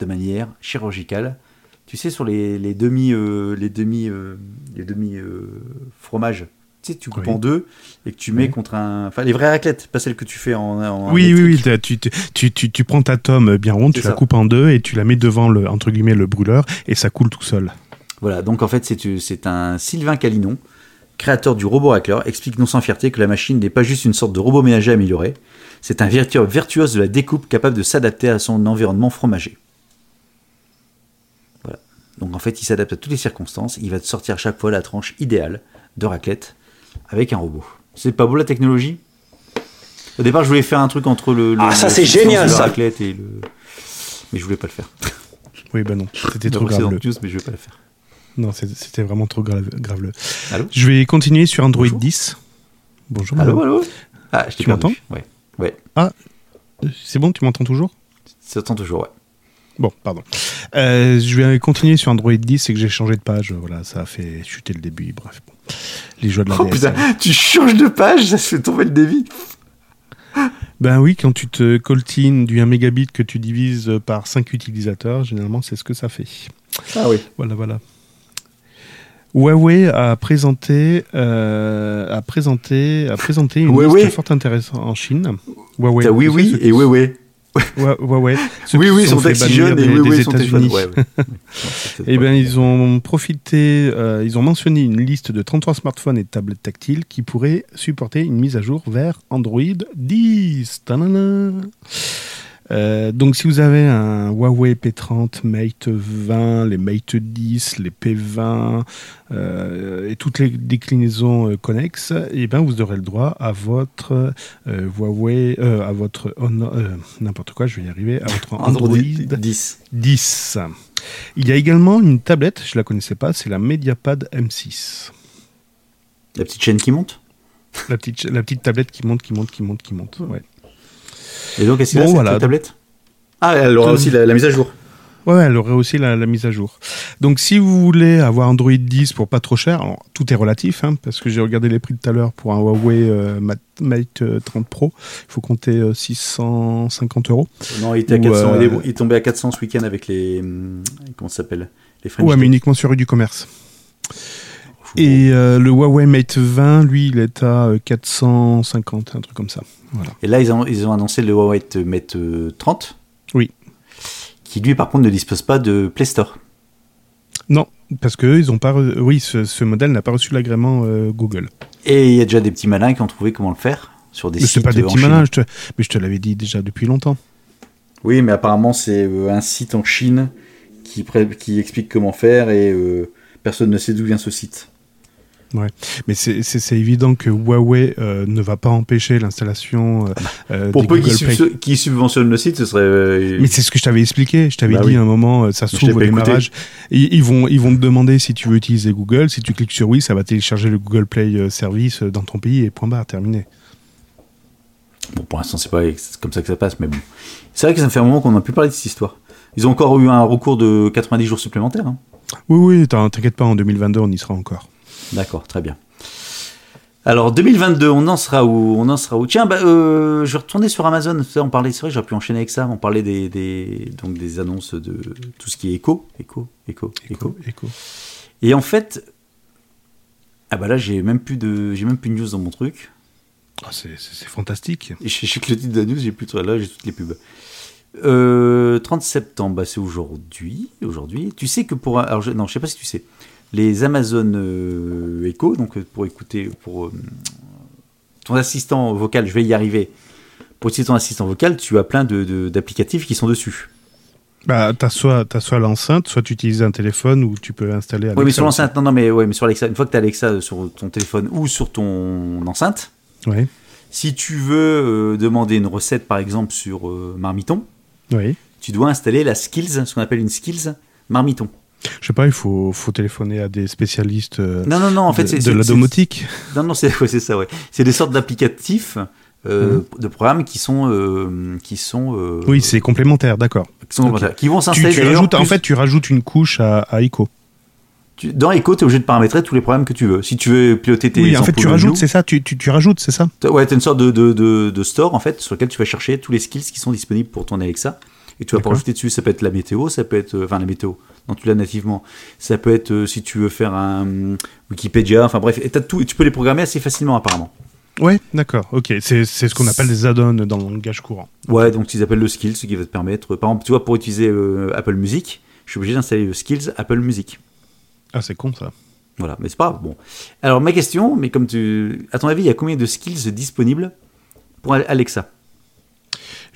de manière chirurgicale. Tu sais, sur les, les demi, euh, les demi, euh, les demi euh, fromages, tu sais, tu coupes Oui. en deux et que tu mets Oui. contre un, enfin, les vraies raclettes, pas celles que tu fais en. en Oui, oui, oui. Tu, tu, tu, prends ta tome bien ronde, tu la coupes en deux et tu la mets devant le entre guillemets le brûleur et ça coule tout seul. Voilà, donc en fait, c'est un Sylvain Calinon, créateur du robot racleur, explique non sans fierté que la machine n'est pas juste une sorte de robot ménager amélioré, c'est un virtu- virtuose de la découpe capable de s'adapter à son environnement fromager. Voilà. Donc en fait, il s'adapte à toutes les circonstances, il va te sortir à chaque fois la tranche idéale de raclette avec un robot. C'est pas beau la technologie? Au départ, je voulais faire un truc entre le, le- Ah, ça, c'est génial, ça. et le mais je voulais pas le faire. Oui, bah non, c'était trop grave. le news, mais je vais pas le faire. Non, c'était vraiment trop grave, graveleux. Allô? Je vais continuer sur Android Bonjour. 10. Bonjour. Allô, allô? Ah, je t'ai Tu m'entends? Ouais. Ouais. Euh, C'est bon, tu m'entends toujours? Ça t'entend toujours, ouais. Bon, pardon. Euh, je vais continuer sur Android 10 et que j'ai changé de page. Voilà, ça a fait chuter le début. Bref, bon. les joies de la Oh putain, tu changes de page, ça se fait tomber le débit. Ben oui, quand tu te coltines du 1 mégabit que tu divises par 5 utilisateurs, généralement c'est ce que ça fait. Ah oui. Voilà, voilà. Huawei a présenté, euh, a présenté, a présenté une Huawei liste fort intéressante en Chine. Huawei. Oui, oui et qui- oui, oui. Hua- Huawei. Oui, oui, se son fait taxi bannir jeune et oui, des oui, son téléphone. États-Unis. Ouais, ouais. Eh bien, ils ont profité, euh, ils ont mentionné une liste de 33 smartphones et tablettes tactiles qui pourraient supporter une mise à jour vers Android 10. Tadana. Euh, donc, si vous avez un Huawei P30, Mate 20, les Mate 10, les P20 euh, et toutes les déclinaisons euh, connexes, eh ben, vous aurez le droit à votre Huawei, à votre n'importe quoi, je vais y arriver, à votre Android Android 10. 10. Il y a également une tablette, je la connaissais pas, c'est la Mediapad M6. La petite chaîne qui monte? La petite, la petite tablette qui monte, qui monte, qui monte, qui monte. Ouais. Et donc, est-ce qu'il Bon, a cette voilà. tablette? Ah, elle aura Euh, aussi la, la mise à jour. Ouais, elle aurait aussi la, la mise à jour. Donc, si vous voulez avoir Android 10 pour pas trop cher, alors, tout est relatif, hein, parce que j'ai regardé les prix tout à l'heure pour un Huawei euh, Mate, Mate, euh, 30 Pro, il faut compter euh, 650 euros. Non, il était à Ou, 400. euh, Il, est, il est tombé à 400 ce week-end avec les. hum, Comment ça s'appelle? Les French Ouais, mais uniquement sur rue du commerce. Et euh, le Huawei Mate 20, lui, il est à euh, 450, un truc comme ça. Voilà. Et là, ils ont, ils ont annoncé le Huawei Mate euh, 30. Oui. Qui lui, par contre, ne dispose pas de Play Store. Non, parce que ils ont pas. re- Oui, ce, ce modèle n'a pas reçu l'agrément euh, Google. Et il y a déjà des petits malins qui ont trouvé comment le faire sur des Mais sites. pas des euh, petits Chine. malins, je te... mais je te l'avais dit déjà depuis longtemps. Oui, mais apparemment, c'est euh, un site en Chine qui, pré- qui explique comment faire et euh, personne ne sait d'où vient ce site. Mais c'est- évident que Huawei euh, ne va pas empêcher l'installation euh, euh, Pour des peu qu'ils subventionnent le site, ce serait. euh, Mais c'est ce que je t'avais expliqué. Je t'avais Bah dit oui. à un moment, ça se Je trouve au démarrage. Ils, ils vont, ils vont te demander si tu veux utiliser Google. Si tu cliques sur oui, ça va télécharger le Google Play Service dans ton pays et point barre, terminé. Bon, pour l'instant, c'est pas comme ça que ça passe, mais bon. C'est vrai que ça me fait un moment qu'on n'a plus parlé de cette histoire. Ils ont encore eu un recours de 90 jours supplémentaires. hein. Oui, oui, t'in- t'inquiète pas, en 2022, on y sera encore. D'accord, très bien. Alors 2022, on en sera où On en sera où? Tiens, bah, euh, je vais retourner sur Amazon. On parlait, c'est vrai, j'aurais pu enchaîner avec ça. On parlait des, des donc des annonces de tout ce qui est éco, éco, éco, éco. Écho. Et en fait, ah bah là, j'ai même plus de, j'ai même plus de news dans mon truc. Ah, c'est fantastique. Et je sais que le titre de la news, j'ai plus tout là, j'ai toutes les pubs. Euh, 30 septembre, bah, c'est aujourd'hui. Aujourd'hui, tu sais que pour, alors je, non, je sais pas si tu sais, les Amazon euh, Echo, donc euh, pour écouter, pour euh, ton assistant vocal, je vais y arriver. Pour utiliser ton assistant vocal, tu as plein de- de- d'applicatifs qui sont dessus. Bah, t'as soit, t'as soit l'enceinte, soit tu utilises un téléphone ou tu peux installer. Oui, mais sur l'enceinte, non, non, mais ouais, mais sur Alexa, une fois que tu as Alexa sur ton téléphone ou sur ton enceinte. Ouais. si tu veux euh, demander une recette, par exemple, sur Marmiton, Oui. tu dois installer la skills, ce qu'on appelle une skills Marmiton. Je sais pas, il faut, faut téléphoner à des spécialistes euh, Non, non, non, en fait, de, de la domotique. Non, non, c'est ouais, c'est ça, ouais. C'est des sortes d'applicatifs, euh, de programmes qui sont, euh, qui sont, euh, Oui, c'est complémentaire, d'accord. qui, vont Tu, s'installer. tu d'ailleurs rajoutes, en fait, tu rajoutes une couche à, à Echo. tu- dans Echo, tu es obligé de paramétrer tous les programmes que tu veux. Si tu veux piloter tes Oui, en fait, tu rajoutes, c'est ça. Tu, tu, tu rajoutes, c'est ça. t'as- ouais, t'as une sorte de, de, de, de store en fait sur lequel tu vas chercher tous les skills qui sont disponibles pour ton Alexa et tu vas pas rajouter dessus. Ça peut être la météo, ça peut être, enfin la météo. Non, tu l'as nativement. Ça peut être euh, si tu veux faire un hum, Wikipédia. Enfin bref, et t'as tout. et Tu peux les programmer assez facilement apparemment. Ouais, d'accord. Ok, c'est ce qu'on appelle des add-ons dans le langage courant. Ouais, donc ils appellent le skills, ce qui va te permettre. Par exemple, tu vois, pour utiliser euh, Apple Music, je suis obligé d'installer le skills Apple Music. Ah, c'est con ça. Voilà, mais c'est pas grave, bon. Alors ma question, mais comme tu, à ton avis, il y a combien de skills disponibles pour Alexa?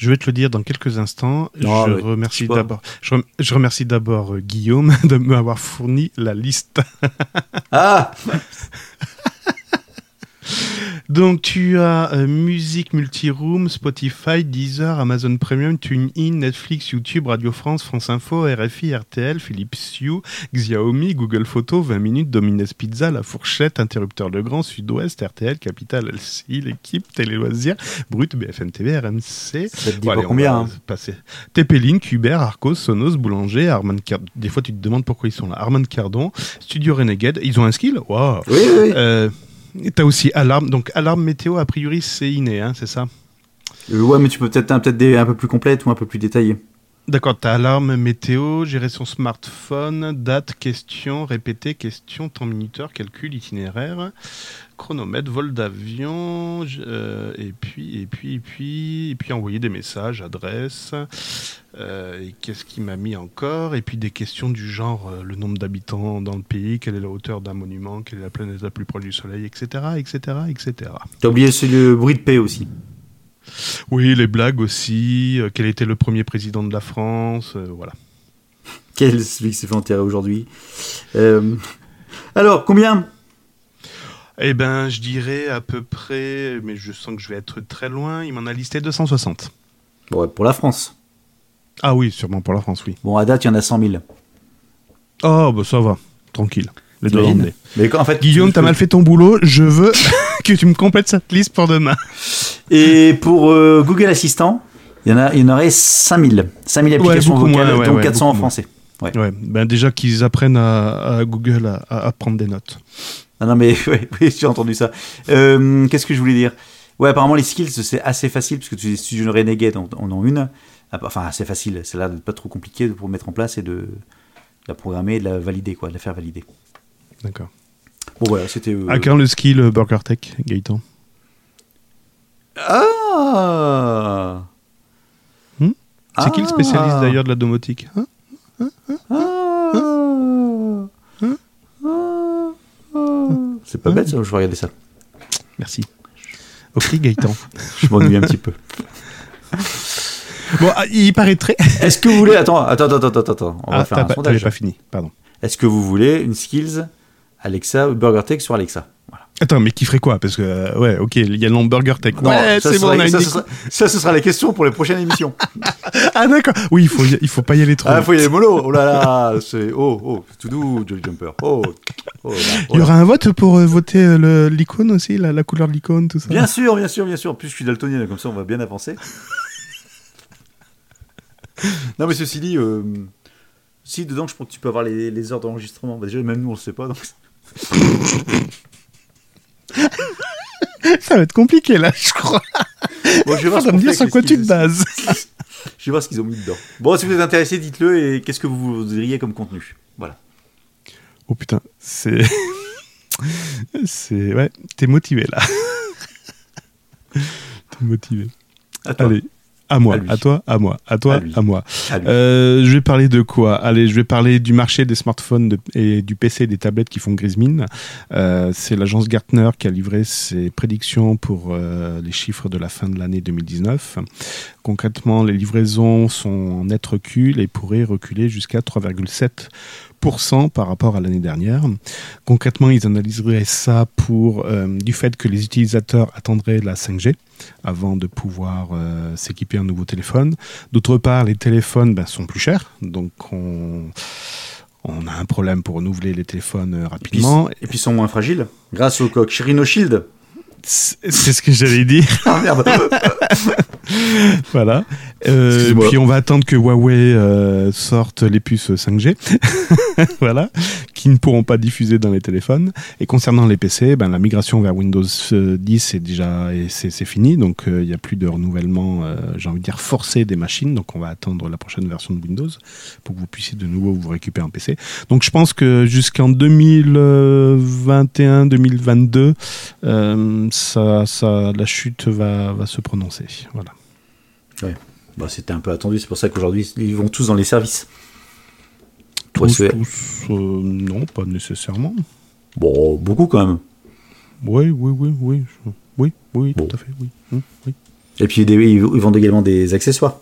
Je vais te le dire dans quelques instants. Je remercie d'abord. Je, rem- je remercie d'abord euh, Guillaume de m'avoir fourni la liste. Ah Donc tu as euh, musique multiroom, Spotify, Deezer, Amazon Premium, TuneIn, Netflix, YouTube, Radio France, France Info, RFI, RTL, Philips Hue, Xiaomi, Google Photos, 20 minutes, Domino's Pizza, La Fourchette, Interrupteur de Grand, Sud-Ouest, RTL, Capital, LCI, l'équipe, Télé Loisirs, Brut, BFM TV, RMC. Ça te dit Bon, pas allez, on combien va hein passer. TP-Link, Uber, Arcos, Sonos, Boulanger, Armand Cardon. Des fois, tu te demandes pourquoi ils sont là. Armand Cardon, Studio Renegade. Ils ont un skill? Waouh Oui, oui, oui. T'as aussi alarme. Donc, alarme météo, a priori, c'est inné, hein, c'est ça? Euh, ouais, mais tu peux peut-être peut des un peu plus complète ou un peu plus détaillée. D'accord, t'as alarme météo, gérer son smartphone, date, question, répéter, question, temps minuteur, calcul, itinéraire, chronomètre, vol d'avion, euh, et puis, et puis, et puis, et puis envoyer des messages, adresse, euh, et qu'est-ce qui m'a mis encore, et puis des questions du genre euh, le nombre d'habitants dans le pays, quelle est la hauteur d'un monument, quelle est la planète la plus proche du Soleil, etc., etc., etc. T'as oublié c'est le bruit de paix aussi? Oui, les blagues aussi, euh, quel était le premier président de la France, euh, voilà. Quel celui qui s'est fait enterrer aujourd'hui? Alors, combien? Eh ben, je dirais à peu près, mais je sens que je vais être très loin. Il m'en a listé 260. Bon, ouais, pour la France. Ah oui, sûrement pour la France, oui. Bon, à date, il y en a 100 000. Oh, bah ça va, tranquille. le doigt dans le T'imagines nez. Mais quand, en fait, Guillaume, t'as mal fait ton boulot. Je veux que tu me complètes cette liste pour demain. Et pour euh, Google Assistant, il y en a, il y en aurait 5000. 5000 applications beaucoup vocales, moins, ouais, dont ouais, 400 en français. Ouais. Ouais, ben déjà qu'ils apprennent à, à Google à, prendre des notes. Ah non, mais ouais, oui, j'ai entendu ça. Euh, Qu'est-ce que je voulais dire? Ouais, apparemment, les skills, c'est assez facile, parce que tu, si tu Renegade en, en ont une. Ah, Enfin, assez facile. C'est là pas trop compliqué pour mettre en place et de la programmer et de la valider, quoi, de la faire valider. D'accord. Bon, voilà, c'était. euh, À quand le skill Burger Tech, Gaëtan? Ah Hmm? C'est qui le spécialiste Ah. d'ailleurs de la domotique? Hein? Ah. Ah. C'est pas bête, ça, je vais regarder ça. Merci. Ok, Gaëtan. Je m'ennuie un petit peu. Bon, ah, il paraîtrait. Est-ce que vous voulez. Attends, attends, attends, attends, attends. On Ah, va faire t'as un sondage. pas fini, pardon. Est-ce que vous voulez une skills Alexa ou Burger Tech sur Alexa Voilà. Attends, mais qui ferait quoi Parce que, euh, ouais, ok, il y a le nom Burger Tech. Non, ouais, c'est ce bon, on a une ça, ce déco- sera, ça, ce sera la question pour les prochaines émissions. Ah, d'accord. Oui, il faut, y- il faut pas y aller trop. ah, vite. faut y aller mollo. Oh là là, c'est. Oh, oh, tout doux, Jolly Jumper. Oh, oh là, oh Il y aura un vote pour euh, voter euh, l'icône aussi, la, la couleur de l'icône, tout ça. Bien sûr, bien sûr, bien sûr. En plus, je suis daltonien, comme ça, on va bien avancer. non, mais ceci dit, euh, si dedans, je pense que tu peux avoir les, les heures d'enregistrement. Bah, déjà, même nous, on le sait pas. Donc... Ça va être compliqué là, je crois. Bon, je vais voir me dire sur quoi tu te bases. Je vais voir ce qu'ils ont mis dedans. Bon, si vous êtes intéressé, dites-le et qu'est-ce que vous voudriez comme contenu. Voilà. Oh putain, c'est. c'est. Ouais, t'es motivé là. t'es motivé. Allez, à moi, À toi, à moi, à toi, À moi. À. Euh, je vais parler de quoi? Allez, je vais parler du marché des smartphones de- et du PC et des tablettes qui font grise mine. Euh, c'est l'agence Gartner qui a livré ses prédictions pour euh, les chiffres de la fin de l'année 2019. Concrètement, les livraisons sont en net recul et pourraient reculer jusqu'à 3,7% par rapport à l'année dernière. Concrètement, ils analyseraient ça pour euh, du fait que les utilisateurs attendraient la 5G avant de pouvoir euh, s'équiper un nouveau téléphone. D'autre part, les téléphones ben, sont plus chers, donc on, a un problème pour renouveler les téléphones euh, rapidement. et puis, ils sont moins fragiles grâce au coq Rhino Shield. C'est ce que j'allais dire. Ah merde. voilà. Euh, puis on va attendre que Huawei euh, sorte les puces 5G, voilà, qui ne pourront pas diffuser dans les téléphones. Et concernant les PC, ben, la migration vers Windows euh, 10 est déjà c'est c'est fini, donc euh, il n'y a plus de renouvellement, euh, j'ai envie de dire forcé des machines. Donc on va attendre la prochaine version de Windows pour que vous puissiez de nouveau vous récupérer un PC. Donc je pense que jusqu'en 2021-2022, euh, ça, ça, la chute va, va se prononcer. Voilà. Bah, C'était un peu attendu, c'est pour ça qu'aujourd'hui, ils vont tous dans les services. Tous, tous, euh, non, pas nécessairement. Bon, beaucoup quand même. Oui, oui, oui, oui. Oui, oui, Bon. tout à fait, oui. Oui. Et puis des- ils ils vendent également des accessoires.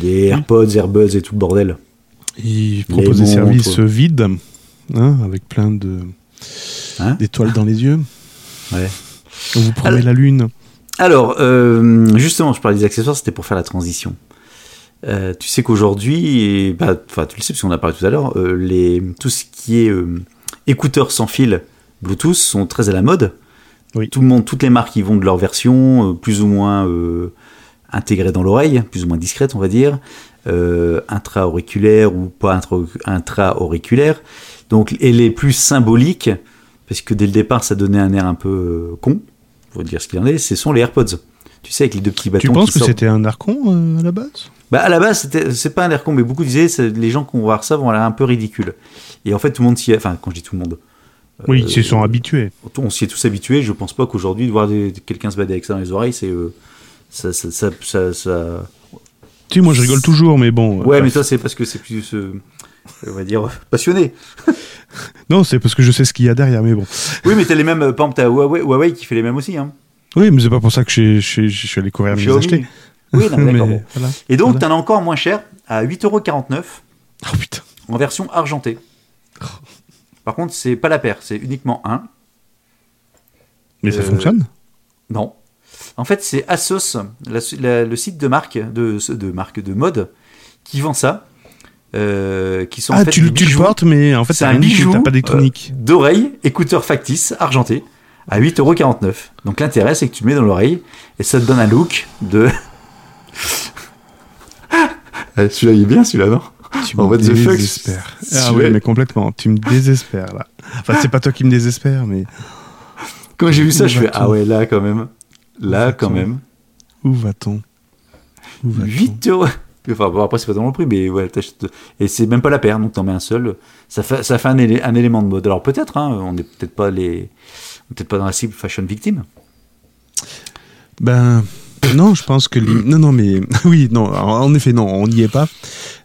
Des AirPods, AirBuds et tout le bordel. Ils proposent des montres. services vides, hein, avec plein de Hein d'étoiles dans les yeux. Ouais. On vous promet Alors- la lune. Alors, euh, justement, je parlais des accessoires, c'était pour faire la transition. Euh, tu sais qu'aujourd'hui, bah, enfin, tu le sais parce qu'on a parlé tout à l'heure, euh, les, tout ce qui est écouteurs sans fil Bluetooth sont très à la mode. Oui. Tout le monde, toutes les marques, ils vont de leur version plus ou moins intégrée dans l'oreille, plus ou moins discrète, on va dire, intra-auriculaire ou pas intra- intra-auriculaire. Donc, et les plus symboliques, parce que dès le départ, ça donnait un air un peu euh, con, faut dire ce qu'il en est, ce sont les AirPods. Tu sais, avec les deux petits bâtons Tu penses qui que c'était un archon euh, à la base? Bah, à la base, c'était- c'est pas un air con, mais beaucoup disaient, c'est- les gens qui vont voir ça vont avoir l'air un peu ridicule. Et en fait, tout le monde s'y est, enfin, quand je dis tout le monde, Oui, Euh, ils s'y sont habitués. on s'y est tous habitués. Je pense pas qu'aujourd'hui, de voir quelqu'un se balader avec ça dans les oreilles, c'est. ça, ça, ça, ça- ça- Si, moi je rigole toujours, mais bon. Ouais, mais toi, c'est parce que c'est plus. On va dire passionné. Non, c'est parce que je sais ce qu'il y a derrière, mais bon. Oui, mais t'as les mêmes. euh, Par exemple, t'as Huawei, Huawei qui fait les mêmes aussi. Hein. Oui, mais c'est pas pour ça que je, suis allé courir les acheter. Oui, non, mais d'accord. Mais bon. voilà. Et donc, Voilà. t'en as encore moins cher, à 8,49€ Oh putain. en version argentée. Par contre, c'est pas la paire, c'est uniquement un. Mais ça Euh, fonctionne? Non. En fait, c'est Asos, la- la- le site de marque, de, de marque de mode, qui vend ça. Euh, qui sont en Ah, fait tu, tu le portes, mais en fait, C'est un bijou t'as pas d'électronique. euh, d'oreille, écouteur factice, argenté, à 8,49€. Donc l'intérêt, c'est que tu le mets dans l'oreille et ça te donne un look de. Eh, celui-là, il est bien, celui-là, non tu en me désespères. Ah oui, mais complètement. Tu me désespères, là. Enfin, c'est pas toi qui me désespère, mais Quand j'ai vu ça, je fais Ah ouais, là, quand même. Là, quand même. où va-t-on Où va-t-on 8 euros. Enfin, bon, après, c'est pas tellement le prix, mais ouais, t'achètes- Et c'est même pas la paire, donc t'en mets un seul. Ça fait, ça fait un, élé- un élément de mode. Alors peut-être, hein, on n'est peut-être pas les. on est Peut-être pas dans la cible fashion victime. Ben non, je pense que non non mais oui non en effet non on n'y est pas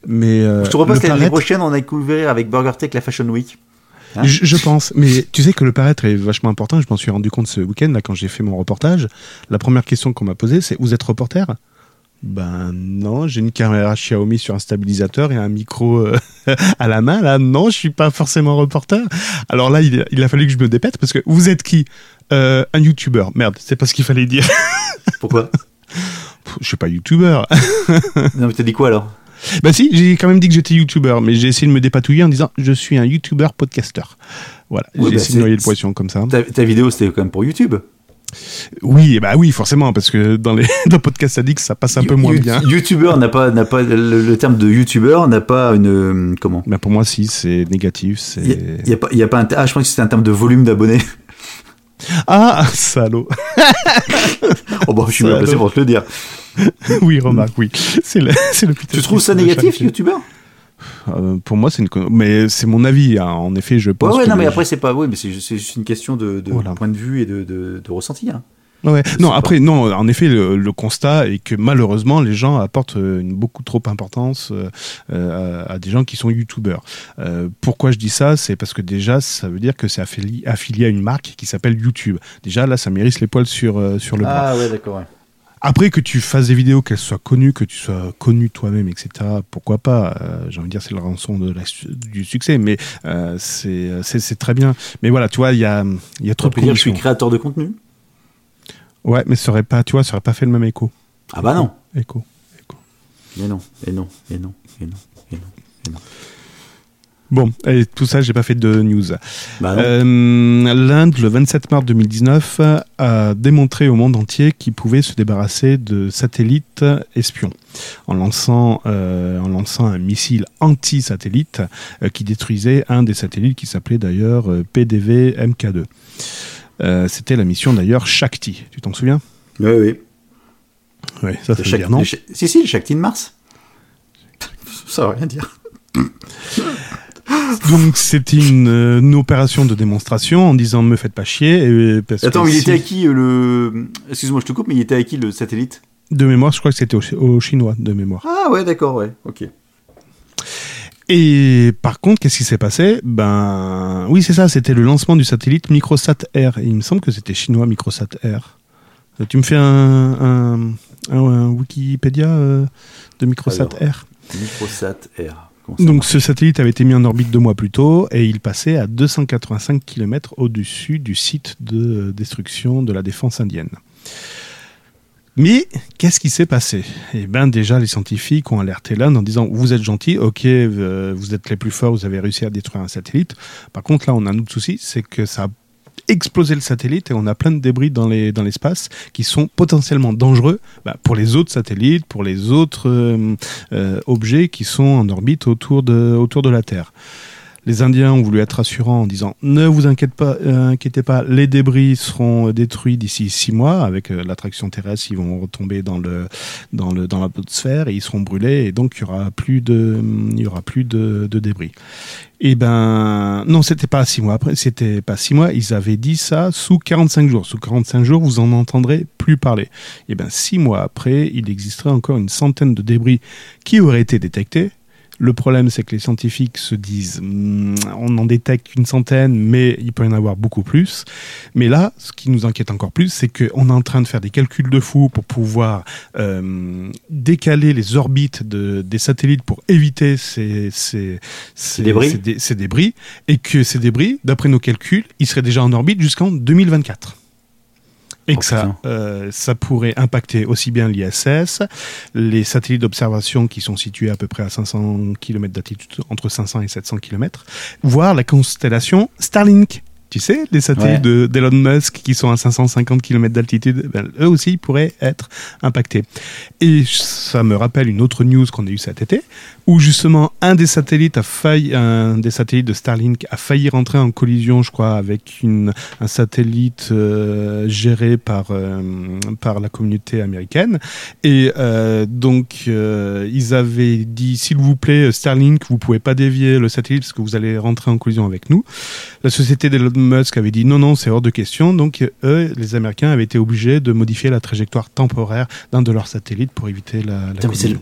mais euh, je te repasse l'année paraître- prochaine, on a découvert avec Burger Tech la Fashion Week. Hein je, je pense mais tu sais que le paraître est vachement important je m'en suis rendu compte ce week-end là quand j'ai fait mon reportage la première question qu'on m'a posée c'est vous êtes reporter? Ben non j'ai une caméra Xiaomi sur un stabilisateur et un micro euh, à la main. Là non je suis pas forcément reporter. Alors là il, il a fallu que je me dépète parce que vous êtes qui Euh, un youtubeur merde c'est pas ce qu'il fallait dire. Pourquoi? Je suis pas youtubeur Non, mais t'as dit quoi alors? Bah si, j'ai quand même dit que j'étais youtubeur, mais j'ai essayé de me dépatouiller en disant je suis un youtubeur podcasteur. Voilà, Ouais, j'ai bah, essayé de noyer le poisson comme ça. ta, ta vidéo, c'était quand même pour YouTube. Oui, bah oui, forcément, parce que dans les dans podcast addict, ça passe un peu moins you- bien. N'a pas, n'a pas le, le terme de YouTuber n'a pas une euh, comment Bah pour moi, si, c'est négatif. C'est Il y a, il y a pas, il y a pas un, ah, je pense que c'était un terme de volume d'abonnés. Ah, salaud oh bah, je suis mal placé pour te le dire. Oui, remarque, oui. C'est le, Tu trouves ça négatif, charité. Euh, Pour moi, c'est une. Mais c'est mon avis, hein. en effet, je Ouais, pense. ouais, que non, mais après, c'est pas, oui, mais c'est juste une question de, de Voilà. point de vue et de, de, de ressenti. Hein. Ouais. Non, après, non, en effet, le, le constat est que malheureusement, les gens apportent euh, une beaucoup trop importance euh, à, à des gens qui sont youtubeurs. Euh, pourquoi je dis ça? C'est parce que déjà, ça veut dire que c'est affilié, affilié à une marque qui s'appelle YouTube. Déjà, là, ça mérite les poils sur, euh, sur le bras. Ah, ouais, d'accord, ouais. Après que tu fasses des vidéos, qu'elles soient connues, que tu sois connu toi-même, etc., pourquoi pas Euh, J'ai envie de dire, c'est le rançon de la su- du succès, mais euh, c'est c'est- très bien. Mais voilà, tu vois, il y a, y a trop de dire je suis créateur de contenu? Ouais, mais ça aurait pas, tu vois, ça aurait pas fait le même écho. Ah bah non. Écho. Mais non, et non, et non, et non, et non. Bon, et tout ça, j'ai pas fait de news. Bah. Euh, L'Inde, le 27 mars 2019, a démontré au monde entier qu'il pouvait se débarrasser de satellites espions en lançant, euh, en lançant un missile anti-satellite euh, qui détruisait un des satellites qui s'appelait d'ailleurs PDV MK2. Euh, C'était la mission d'ailleurs Shakti. Tu t'en souviens? Oui, oui. Oui, ça, ça Le veut Shak- dire non. Si, si, le Shakti de Mars. Ça veut rien dire. Donc c'était une, euh, une opération de démonstration en disant me faites pas chier. et- parce Attends, que il si- était à qui euh, le. Excuse-moi, je te coupe, mais il était à qui le satellite? De mémoire, je crois que c'était au, au chinois, de mémoire. Ah, ouais, d'accord, ouais, ok. Et par contre, qu'est-ce qui s'est passé? Ben, oui, c'est ça, c'était le lancement du satellite Microsat R. Et il me semble que c'était chinois Microsat R. Euh, Tu me fais un, un, un- un Wikipédia euh, de Microsat Alors. R Microsat R. Donc ce satellite avait été mis en orbite deux mois plus tôt et il passait à 285 km au-dessus du site de destruction de la défense indienne. Mais qu'est-ce qui s'est passé? Eh bien déjà les scientifiques ont alerté l'Inde en disant vous êtes gentils, ok, euh, vous êtes les plus forts, vous avez réussi à détruire un satellite. Par contre là on a un autre souci, c'est que ça a explosé le satellite et on a plein de débris dans les dans l'espace qui sont potentiellement dangereux bah, pour les autres satellites, pour les autres euh, euh, objets qui sont en orbite autour de, autour de la Terre. Les Indiens ont voulu être rassurants en disant ne vous inquiétez pas, euh, inquiétez pas, les débris seront détruits d'ici six mois avec euh, l'attraction terrestre, ils vont retomber dans le dans le dans l'atmosphère et ils seront brûlés et donc il y aura plus de il y aura plus de, débris. Eh ben non, c'était pas six mois après, c'était pas six mois, ils avaient dit ça sous 45 jours. Sous 45 jours, vous en entendrez plus parler. Eh ben six mois après, il existerait encore une centaine de débris qui auraient été détectés. Le problème, c'est que les scientifiques se disent, Hmm, on en détecte une centaine, mais il peut y en avoir beaucoup plus. Mais là, ce qui nous inquiète encore plus, c'est qu'on est en train de faire des calculs de fou pour pouvoir euh, décaler les orbites de, des satellites pour éviter ces, ces, ces, débris. ces dé- ces débris, et que ces débris, d'après nos calculs, ils seraient déjà en orbite jusqu'en 2024. Et Oh, que ça, euh, ça pourrait impacter aussi bien l'ISS, les satellites d'observation qui sont situés à peu près à 500 km d'altitude, entre 500 et 700 km, voire la constellation Starlink. Tu sais, les satellites Ouais. de- d'Elon Musk qui sont à 550 km d'altitude, ben, eux aussi pourraient être impactés. Et ça me rappelle une autre news qu'on a eue cet été, où justement un des satellites a failli, un des satellites de Starlink a failli rentrer en collision, je crois, avec une, un satellite euh, géré par euh, par la communauté américaine. Et euh, donc ils avaient dit s'il vous plaît Starlink, vous pouvez pas dévier le satellite parce que vous allez rentrer en collision avec nous. La société d'Elon Musk avait dit non non c'est hors de question. Donc eux, les Américains avaient été obligés de modifier la trajectoire temporaire d'un de leurs satellites pour éviter la,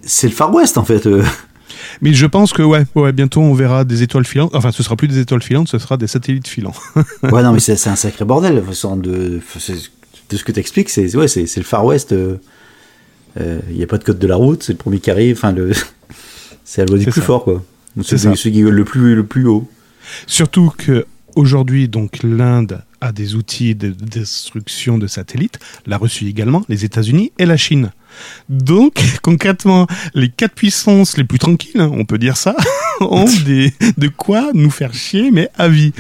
c'est le, Far West en fait. euh. Mais je pense que ouais, ouais, bientôt on verra des étoiles filantes. Enfin, ce sera plus des étoiles filantes, ce sera des satellites filants. ouais, non, mais c'est un sacré bordel. De, de ce que t'expliques, c'est ouais, c'est le Far West. Il n'y a pas de code de la route, c'est le premier qui arrive. Enfin, le, c'est la loi du plus ça. fort, quoi. C'est Celui, qui le plus, le plus haut. Surtout que aujourd'hui, donc l'Inde a des outils de destruction de satellites, l'a reçu également les États-Unis et la Chine. Donc concrètement, les quatre puissances les plus tranquilles, hein, on peut dire ça, ont des, de quoi nous faire chier, mais à vie.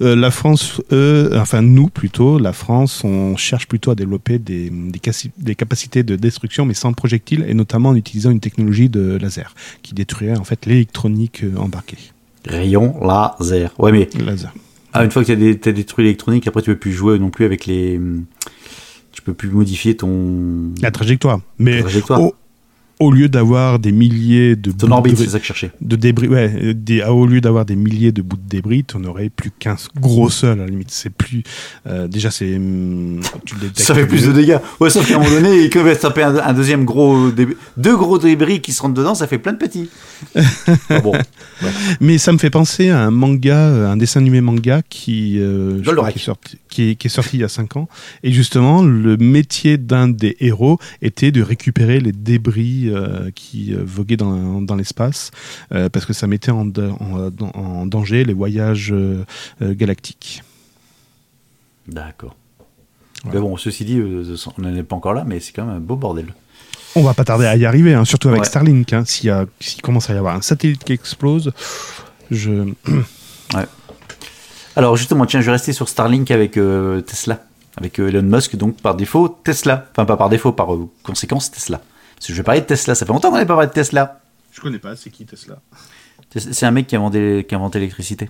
Euh, la France, eux, enfin nous plutôt, la France, on cherche plutôt à développer des, des, cassi- des capacités de destruction, mais sans projectiles, et notamment en utilisant une technologie de laser qui détruirait en fait l'électronique euh, embarquée. Rayon laser. Ouais, mais Laser. Ah, une fois que tu as, détruit l'électronique, après tu peux plus jouer non plus avec les. Tu peux plus modifier ton. La trajectoire. Mais trajectoire. au, au lieu d'avoir des milliers de bouts orbite, de, ça que débris, ouais, euh, des, au lieu d'avoir des milliers de bouts de débris, tu n'aurais plus qu'un gros seul à la limite. C'est plus. euh, déjà, c'est. hum, Ça fait plus de dégâts. Ouais, sauf qu'à un moment donné, ils peuvent taper un, un deuxième gros débris. Deux gros débris qui se rentrent dedans, ça fait plein de petits. Ah bon. Mais ça me fait penser à un manga, euh, un dessin animé manga qui, euh, qui, est sorti, qui, est, qui est sorti il y a 5 ans. Et justement, le métier d'un des héros était de récupérer les débris euh, qui euh, voguaient dans, dans l'espace, euh, parce que ça mettait en, da- en, en danger les voyages galactiques. D'accord. Voilà. Mais bon, ceci dit, on n'en est pas encore là, mais c'est quand même un beau bordel. On va pas tarder à y arriver, hein, surtout avec Ouais. Starlink. Hein, S'il commence à y avoir un satellite qui explose, je... Alors justement, tiens, je vais rester sur Starlink avec euh, Tesla, avec euh, Elon Musk, donc par défaut Tesla, enfin pas par défaut, par euh, conséquence Tesla. Parce que je vais parler de Tesla, ça fait longtemps qu'on n'a pas parlé de Tesla. Je connais pas, c'est qui Tesla? Tes- C'est un mec qui a inventé, qui a inventé l'électricité.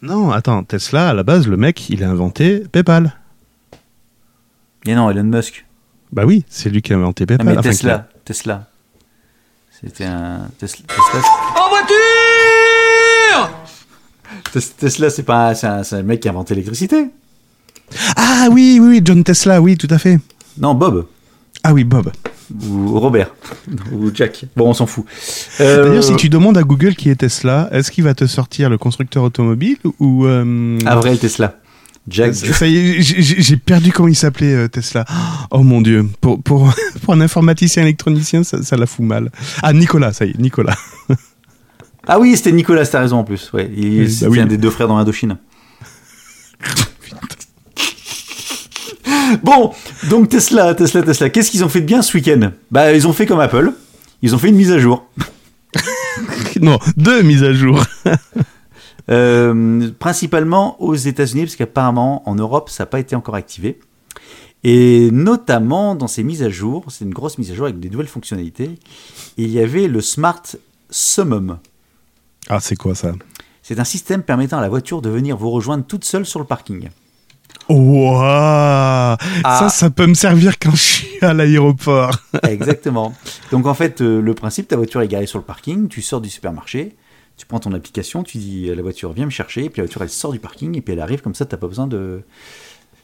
Non, attends, Tesla, à la base, le mec, il a inventé PayPal. Et non, Elon Musk. Bah oui, c'est lui qui a inventé Ah, PayPal. mais Enfin, Tesla, Tesla. C'était un Tesla. Tesla En voiture Tes- Tesla, c'est pas, un- c'est un, un mec qui a inventé l'électricité. Ah oui, oui, oui, John Tesla, oui, tout à fait. Non, Bob Ah oui, Bob. Ou Robert ou Jack. Bon, on s'en fout. Euh, D'ailleurs, si tu demandes à Google qui est Tesla, est-ce qu'il va te sortir le constructeur automobile ou... euh, Avril Tesla. Jack. ça y est, j'ai- perdu comment il s'appelait euh, Tesla. Oh mon dieu, pour, pour, pour un informaticien électronicien, ça, ça la fout mal. Ah, Nicolas, ça y est, Nicolas. Ah oui, c'était Nicolas, t'as raison en plus. Ouais, il- bah oui. un des deux frères dans l'Indochine. Bon, donc Tesla, Tesla, Tesla. Qu'est-ce qu'ils ont fait de bien ce week-end? Bah, ils ont fait comme Apple. Ils ont fait une mise à jour. non, deux mises à jour. Euh, principalement aux États-Unis, parce qu'apparemment en Europe, ça n'a pas été encore activé. Et notamment dans ces mises à jour, c'est une grosse mise à jour avec des nouvelles fonctionnalités. Il y avait le Smart Summum. Ah, c'est quoi ça? C'est un système permettant à la voiture de venir vous rejoindre toute seule sur le parking. Ouah Ça, ça peut me servir quand je suis à l'aéroport. Exactement. Donc en fait, euh, le principe, ta voiture est garée sur le parking, tu sors du supermarché, tu prends ton application, tu dis à la voiture viens me chercher, et puis la voiture elle sort du parking et puis elle arrive comme ça, t'as pas besoin de.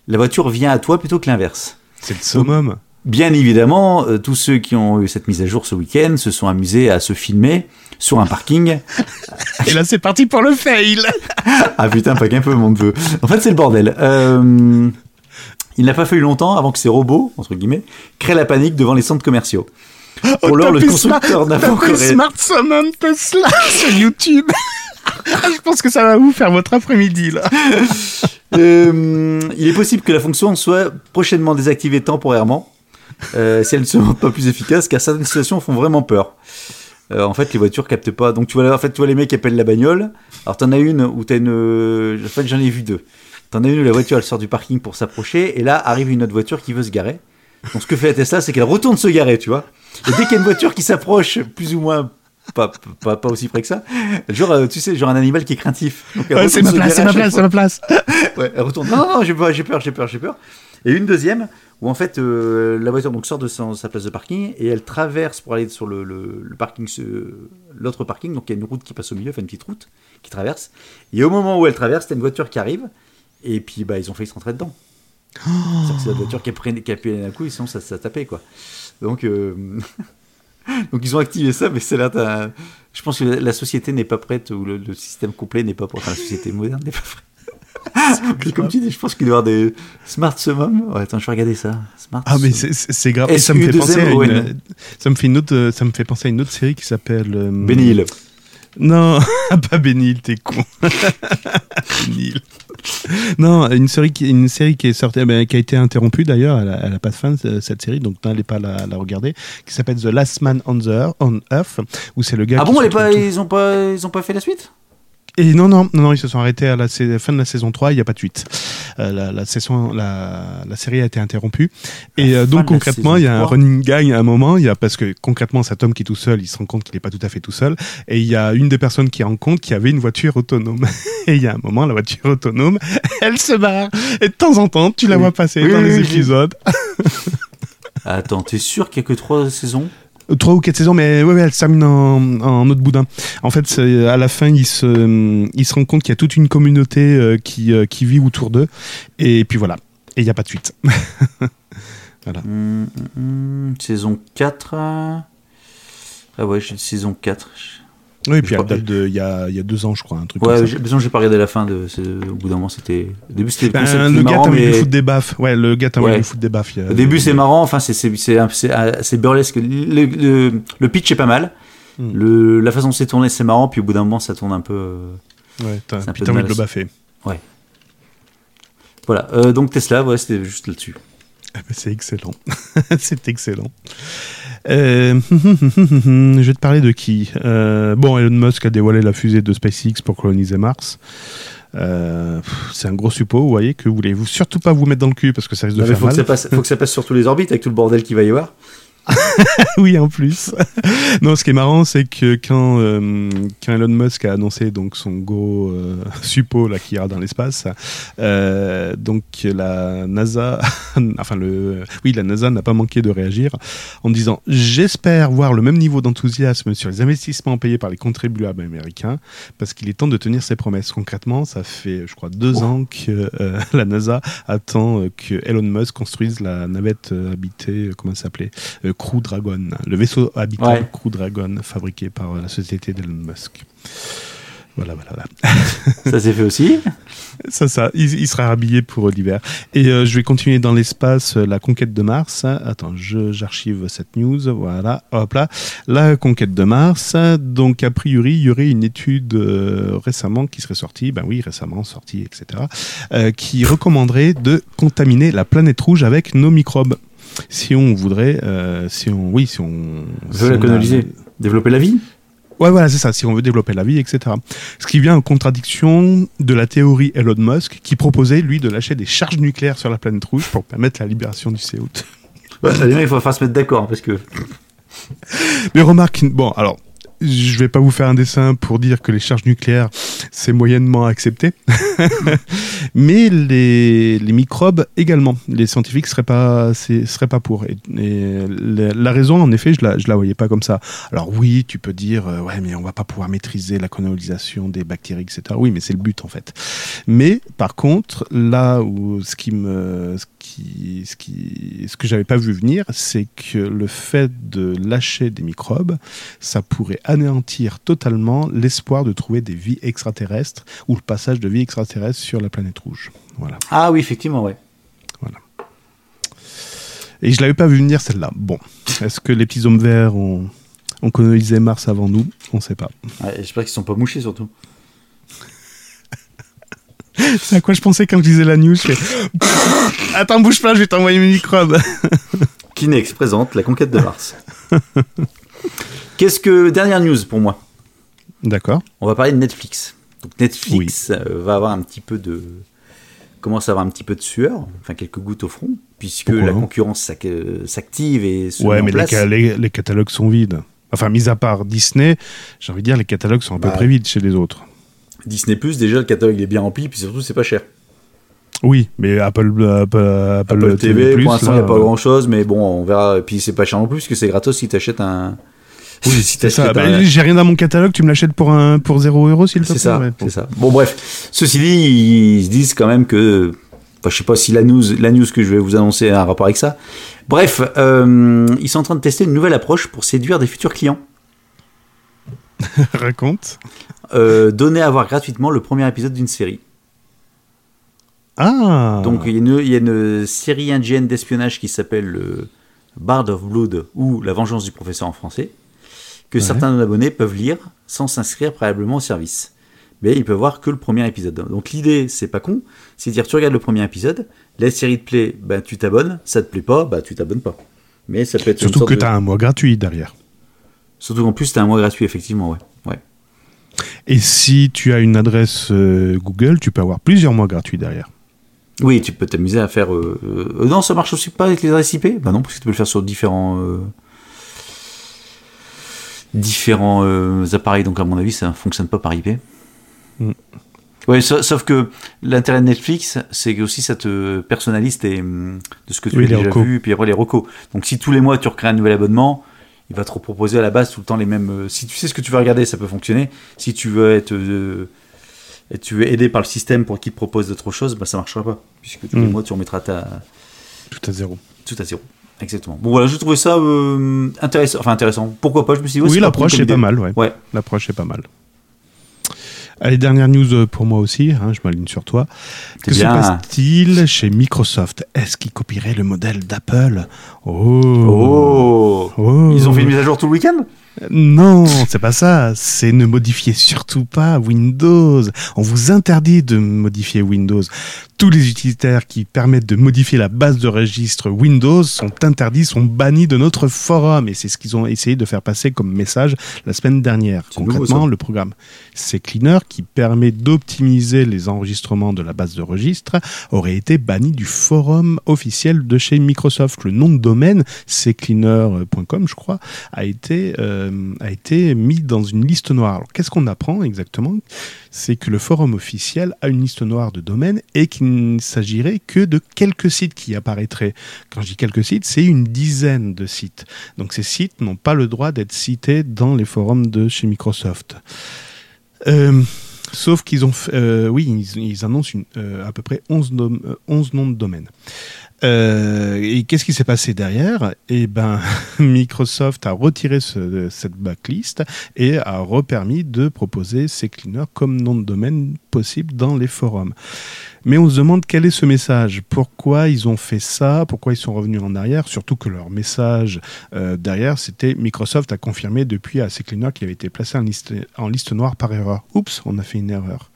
La voiture vient à toi plutôt que l'inverse. C'est le summum. Bien évidemment, euh, tous ceux qui ont eu cette mise à jour ce week-end se sont amusés à se filmer sur un parking. Et là, c'est parti pour le fail. Ah putain, pas qu'un peu, mon neveu. En fait, c'est le bordel. Euh, il n'a pas fallu longtemps avant que ces robots, entre guillemets, créent la panique devant les centres commerciaux. Pour l'heure, le constructeur n'a pas encore... Smart Summon Tesla sur YouTube. Je pense que ça va vous faire votre après-midi là. Euh, il est possible que la fonction soit prochainement désactivée temporairement euh, si elle ne se montre pas plus efficace, car certaines situations font vraiment peur. Euh, en fait, les voitures captent pas. Donc, tu vois, en fait, tu vois les mecs qui appellent la bagnole. Alors, t'en as une où t'as une. En fait, j'en ai vu deux. T'en as une où la voiture elle sort du parking pour s'approcher, et là arrive une autre voiture qui veut se garer. Donc, ce que fait la Tesla, c'est qu'elle retourne se garer, tu vois. Et dès qu'il y a une voiture qui s'approche, plus ou moins. Pas, pas, pas aussi près que ça. Genre, euh, tu sais, genre un animal qui est craintif. Ouais, c'est ma place, c'est ma place, c'est ma place. Ouais, elle retourne. Non, non, non, j'ai peur, j'ai peur, j'ai peur. Et une deuxième où en fait euh, la voiture donc sort de sa, sa place de parking et elle traverse pour aller sur le, le- le parking, l'autre parking. Donc il y a une route qui passe au milieu, enfin une petite route qui traverse. Et au moment où elle traverse, t'as une voiture qui arrive et puis bah ils ont failli se rentrer dedans. Que C'est la voiture qui a, pris, qui a appuyé d'un coup et sinon ça, ça tapait quoi. Donc euh, donc ils ont activé ça, mais c'est là Je pense que la, la société n'est pas prête ou le, le système complet n'est pas prêt. Enfin la société moderne n'est pas prête. Comme tu dis, je pense qu'il doit y avoir des smart summum. Ouais, attends, je vais regarder ça. Smart Ah mais c'est- grave. Et ça me fait SU2M, penser à une, ça me fait une autre, euh, ça me fait penser à une autre série qui s'appelle. euh, Benny Hill. Non, pas Benny Hill, t'es con. Benny Hill. Non, une série qui, une série qui est sortie, eh ben, qui a été interrompue d'ailleurs. Elle, elle a pas de fin ce- cette série, donc n'allez pas la, la regarder. Qui s'appelle The Last Man on the Earth, on Earth où c'est le gars. Ah bon, elle est pas, ils ont pas, ils ont pas fait la suite? Et non, non, non, non, ils se sont arrêtés à la fin de la saison 3, il n'y a pas de suite. Euh, la, la, saison, la, la série a été interrompue. Et euh, donc concrètement, il y a un saison 3. running gag à un moment, il y a, parce que concrètement, cet homme qui est tout seul, il se rend compte qu'il n'est pas tout à fait tout seul. Et il y a une des personnes qui rend compte qu'il y avait une voiture autonome. Et il y a un moment, la voiture autonome, elle se barre. Et de temps en temps, tu la Oui. vois passer Oui, dans oui, les épisodes. Attends, t'es sûr qu'il y a que trois saisons? Trois ou quatre saisons, mais ouais, ouais, elle se termine en, autre boudin. En fait, à la fin, il se, il se rend compte qu'il y a toute une communauté euh, qui, euh, qui vit autour d'eux. Et puis voilà. Et il n'y a pas de suite. Hum, hum, hum, Saison 4. euh. Ah ouais, j'ai saison 4. Oui, et puis elle date de, il y a, il y a deux ans, je crois, un truc Ouais, comme j'ai ça. besoin, j'ai pas regardé la fin de. Au bout d'un moment, c'était. Au début, c'était Ben, le le gars marrant, de mais. foutre des baffes. Ouais, le gars de Ouais. foutre des baffes. a- Au début, c'est marrant, enfin, c'est burlesque. Le, le, le pitch est pas mal. Hmm. Le, la façon dont c'est tourné, c'est marrant, puis au bout d'un moment, ça tourne un peu. euh, Ouais, t'as, de envie de mal le baffer. Voilà. Euh, donc Tesla, ouais, c'était juste là-dessus. Ah ben, C'est excellent. c'est excellent. Euh, je vais te parler de qui Euh, Bon, Elon Musk a dévoilé la fusée de SpaceX pour coloniser Mars. Euh, c'est un gros suppôt, vous voyez, que voulez-vous surtout pas vous mettre dans le cul parce que ça risque de Non, faire faut, que mal. ça passe, faut que ça passe sur tous les orbites avec tout le bordel qu'il va y avoir. oui, en plus. non, ce qui est marrant, c'est que quand, euh, Elon Musk a annoncé donc son gros euh, là qui ira dans l'espace, euh, donc la NASA, enfin le, oui, la NASA n'a pas manqué de réagir en disant j'espère voir le même niveau d'enthousiasme sur les investissements payés par les contribuables américains parce qu'il est temps de tenir ses promesses. Concrètement, ça fait, je crois, deux ans que euh, la NASA attend que Elon Musk construise la navette habitée, comment ça s'appelait Crew Dragon, le vaisseau habitable Ouais. Crew Dragon fabriqué par euh, la société d'Elon Musk. Voilà, voilà, voilà. Ça s'est fait aussi. Ça, ça, il, il sera habillé pour euh, l'hiver. Et euh, je vais continuer dans l'espace, la conquête de Mars. Attends, je- j'archive cette news. Voilà, hop là. La conquête de Mars. Donc, a priori, il y aurait une étude euh, récemment qui serait sortie, ben oui, récemment sortie, etc., euh, qui recommanderait de contaminer la planète rouge avec nos microbes. Si on voudrait, euh, si on, oui, si on Veut si la a- coloniser. Développer la vie. Ouais, voilà, c'est ça, si on veut développer la vie, etc. Ce qui vient en contradiction de la théorie Elon Musk, qui proposait, lui, de lâcher des charges nucléaires sur la planète rouge pour permettre la libération du CO2. Ouais, ça, les mecs, il faut se mettre d'accord parce que. Mais remarque, bon, alors, je vais pas vous faire un dessin pour dire que les charges nucléaires, c'est moyennement accepté. Mais les, microbes également. Les scientifiques seraient pas, seraient pas pour. La, raison, en effet, je la, je la voyais pas comme ça. Alors oui, tu peux dire, euh, ouais, mais on va pas pouvoir maîtriser la colonisation des bactéries, etc. Oui, mais c'est le but, en fait. Mais, par contre, là où ce qui me, ce pas vu venir, c'est que le fait de lâcher des microbes, ça pourrait anéantir totalement l'espoir de trouver des vies extraterrestres ou le passage de vie extraterrestre sur la planète rouge. Voilà. Ah oui, effectivement, ouais. Et je l'avais pas vu venir celle-là. Bon, est-ce que les petits hommes verts ont, ont colonisé Mars avant nous? On sait pas. Ouais, J'espère qu'ils sont pas mouchés surtout. C'est à quoi je pensais quand je disais la news. Je fais... Attends, bouge pas, je vais t'envoyer mes microbes. Kinex présente la conquête de Mars. Qu'est-ce que dernière news pour moi D'accord. On va parler de Netflix. Donc Netflix euh, va avoir un petit peu de commence à avoir un petit peu de sueur, enfin quelques gouttes au front, puisque Pourquoi la concurrence euh, s'active et se Ouais, met en mais les, place. ca- les- les catalogues sont vides. Enfin, mis à part Disney, j'ai envie de dire, les catalogues sont à peu Bah. près vides chez les autres. Disney Plus, déjà le catalogue est bien rempli, puis surtout c'est pas cher. Oui, mais Apple, Apple, Apple, Apple TV, Plus, pour l'instant il n'y a pas euh, grand chose, mais bon, on verra. Et puis c'est pas cher non plus, parce que c'est gratos si t'achètes un. Oui, si c'est ça. t'achètes Bah, J'ai rien dans mon catalogue, tu me l'achètes pour, un, pour 0 euros, s'il te plaît C'est ça, Ouais, c'est ça. Bon, bref. Ceci dit, ils se disent quand même que. Enfin, je sais pas si la news, la news que je vais vous annoncer a un rapport avec ça. Bref, euh, ils sont en train de tester une nouvelle approche pour séduire des futurs clients. Raconte. Euh, donner à voir gratuitement le premier épisode d'une série. Ah Donc, il y, a une, il y a une série indienne d'espionnage qui s'appelle euh, Bard of Blood ou La vengeance du professeur en français, que Ouais. certains abonnés peuvent lire sans s'inscrire préalablement au service. Mais ils peuvent voir que le premier épisode. Donc l'idée, c'est pas con, c'est de dire tu regardes le premier épisode, la série te plaît, ben, tu t'abonnes, ça te plaît pas, bah tu t'abonnes pas. Mais ça peut être Surtout que de- tu as un mois gratuit derrière. Surtout qu'en plus, t'as un mois gratuit, effectivement, ouais. ouais. Et si tu as une adresse euh, Google, tu peux avoir plusieurs mois gratuits derrière. Oui, tu peux t'amuser à faire. euh, euh, non, ça marche aussi pas avec les adresses IP Bah non, parce que tu peux le faire sur différents. Différents euh, appareils, donc à mon avis, ça fonctionne pas par IP. Mm. Ouais, sa- sauf que l'intérêt de Netflix, c'est que aussi ça te personnalise tes, hum, de ce que tu Oui, as déjà recos. vu, puis après les recos. Donc si tous les mois tu recrées un nouvel abonnement, il va te proposer à la base tout le temps les mêmes. euh, si tu sais ce que tu veux regarder, ça peut fonctionner. Si tu veux être, euh, et tu veux aider par le système pour qu'il te propose d'autres choses, bah ça marchera pas, puisque tous les Mm. mois tu remettras ta Tout à zéro. tout à zéro. Exactement. Bon voilà, je trouvais ça euh, intéressant. Enfin intéressant. Pourquoi pas Je me suis dit. oui, l'approche est pas mal, ouais. Ouais. L'approche est pas mal. Allez, dernière news euh, pour moi aussi, hein, je m'aligne sur toi. Que se passe-t-il chez Microsoft? Est-ce qu'ils copieraient le modèle d'Apple? Oh. Oh. Oh. Ils ont fait une mise à jour tout le week-end? Non, c'est pas ça. C'est ne modifier surtout pas Windows. On vous interdit de modifier Windows. Tous les utilitaires qui permettent de modifier la base de registre Windows sont interdits, sont bannis de notre forum. Et c'est ce qu'ils ont essayé de faire passer comme message la semaine dernière. C'est nouveau, Concrètement, le programme CCleaner, qui permet d'optimiser les enregistrements de la base de registre, aurait été banni du forum officiel de chez Microsoft. Le nom de domaine, ccleaner.com, je crois, a été, euh, a été mis dans une liste noire. Alors, qu'est-ce qu'on apprend exactement? C'est que le forum officiel a une liste noire de domaines et qu'il ne s'agirait que de quelques sites qui apparaîtraient. Quand je dis quelques sites, c'est une dizaine de sites. Donc ces sites n'ont pas le droit d'être cités dans les forums de chez Microsoft. Euh, sauf qu'ils euh, annoncent euh, à peu près 11, nom- euh, 11 noms de domaines. Euh, et qu'est-ce qui s'est passé derrière? Eh ben, Microsoft a retiré ce- cette backlist et a repermis de proposer ces cleaners comme nom de domaine possible dans les forums. Mais on se demande quel est ce message Pourquoi ils ont fait ça? Pourquoi ils sont revenus en arrière? Surtout que leur message euh, derrière, c'était Microsoft a confirmé depuis à ces cleaners qui avait été placé en liste, en liste noire par erreur. Oups, on a fait une erreur.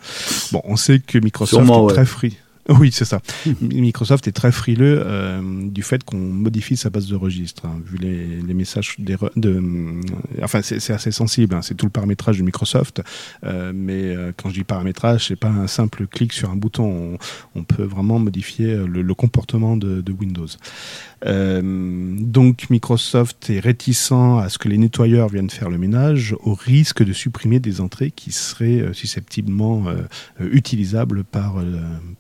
Bon, on sait que Microsoft Sûrement, est ouais. très free. Oui, c'est ça. Microsoft est très frileux euh, du fait qu'on modifie sa base de registre, hein, vu les, messages de, euh, enfin, c'est assez sensible. hein, c'est tout le paramétrage de Microsoft. euh, mais quand je dis paramétrage, c'est pas un simple clic sur un bouton. On, peut vraiment modifier le, le comportement de, de Windows. Donc Microsoft est réticent à ce que les nettoyeurs viennent faire le ménage, au risque de supprimer des entrées qui seraient susceptiblement utilisables par,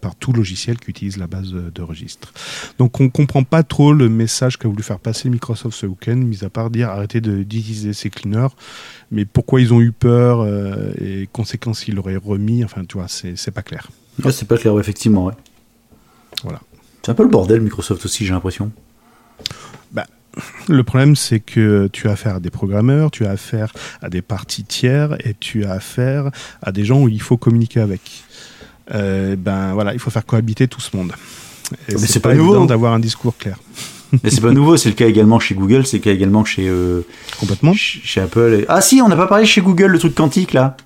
par tout logiciel qui utilise la base de, de registre. Donc on comprend pas trop le message qu'a voulu faire passer Microsoft ce week-end, mis à part dire arrêtez de- d'utiliser ces cleaners, mais pourquoi ils ont eu peur euh, et conséquences ils l'auraient remis, enfin tu vois, c'est pas clair. Ouais, c'est pas clair, ouais, effectivement. Ouais. Voilà. C'est un peu le bordel, Microsoft aussi, j'ai l'impression. Le problème, c'est que tu as affaire à des programmeurs, tu as affaire à des parties tiers et tu as affaire à des gens où il faut communiquer avec. Euh, ben voilà, il faut faire cohabiter tout ce monde. Et Mais c'est pas, pas nouveau. d'avoir un discours clair. Mais c'est pas nouveau, c'est le cas également chez Google, c'est le cas également chez, euh, Complètement. ch- chez Apple. Ah si, on n'a pas parlé chez Google, le truc quantique là.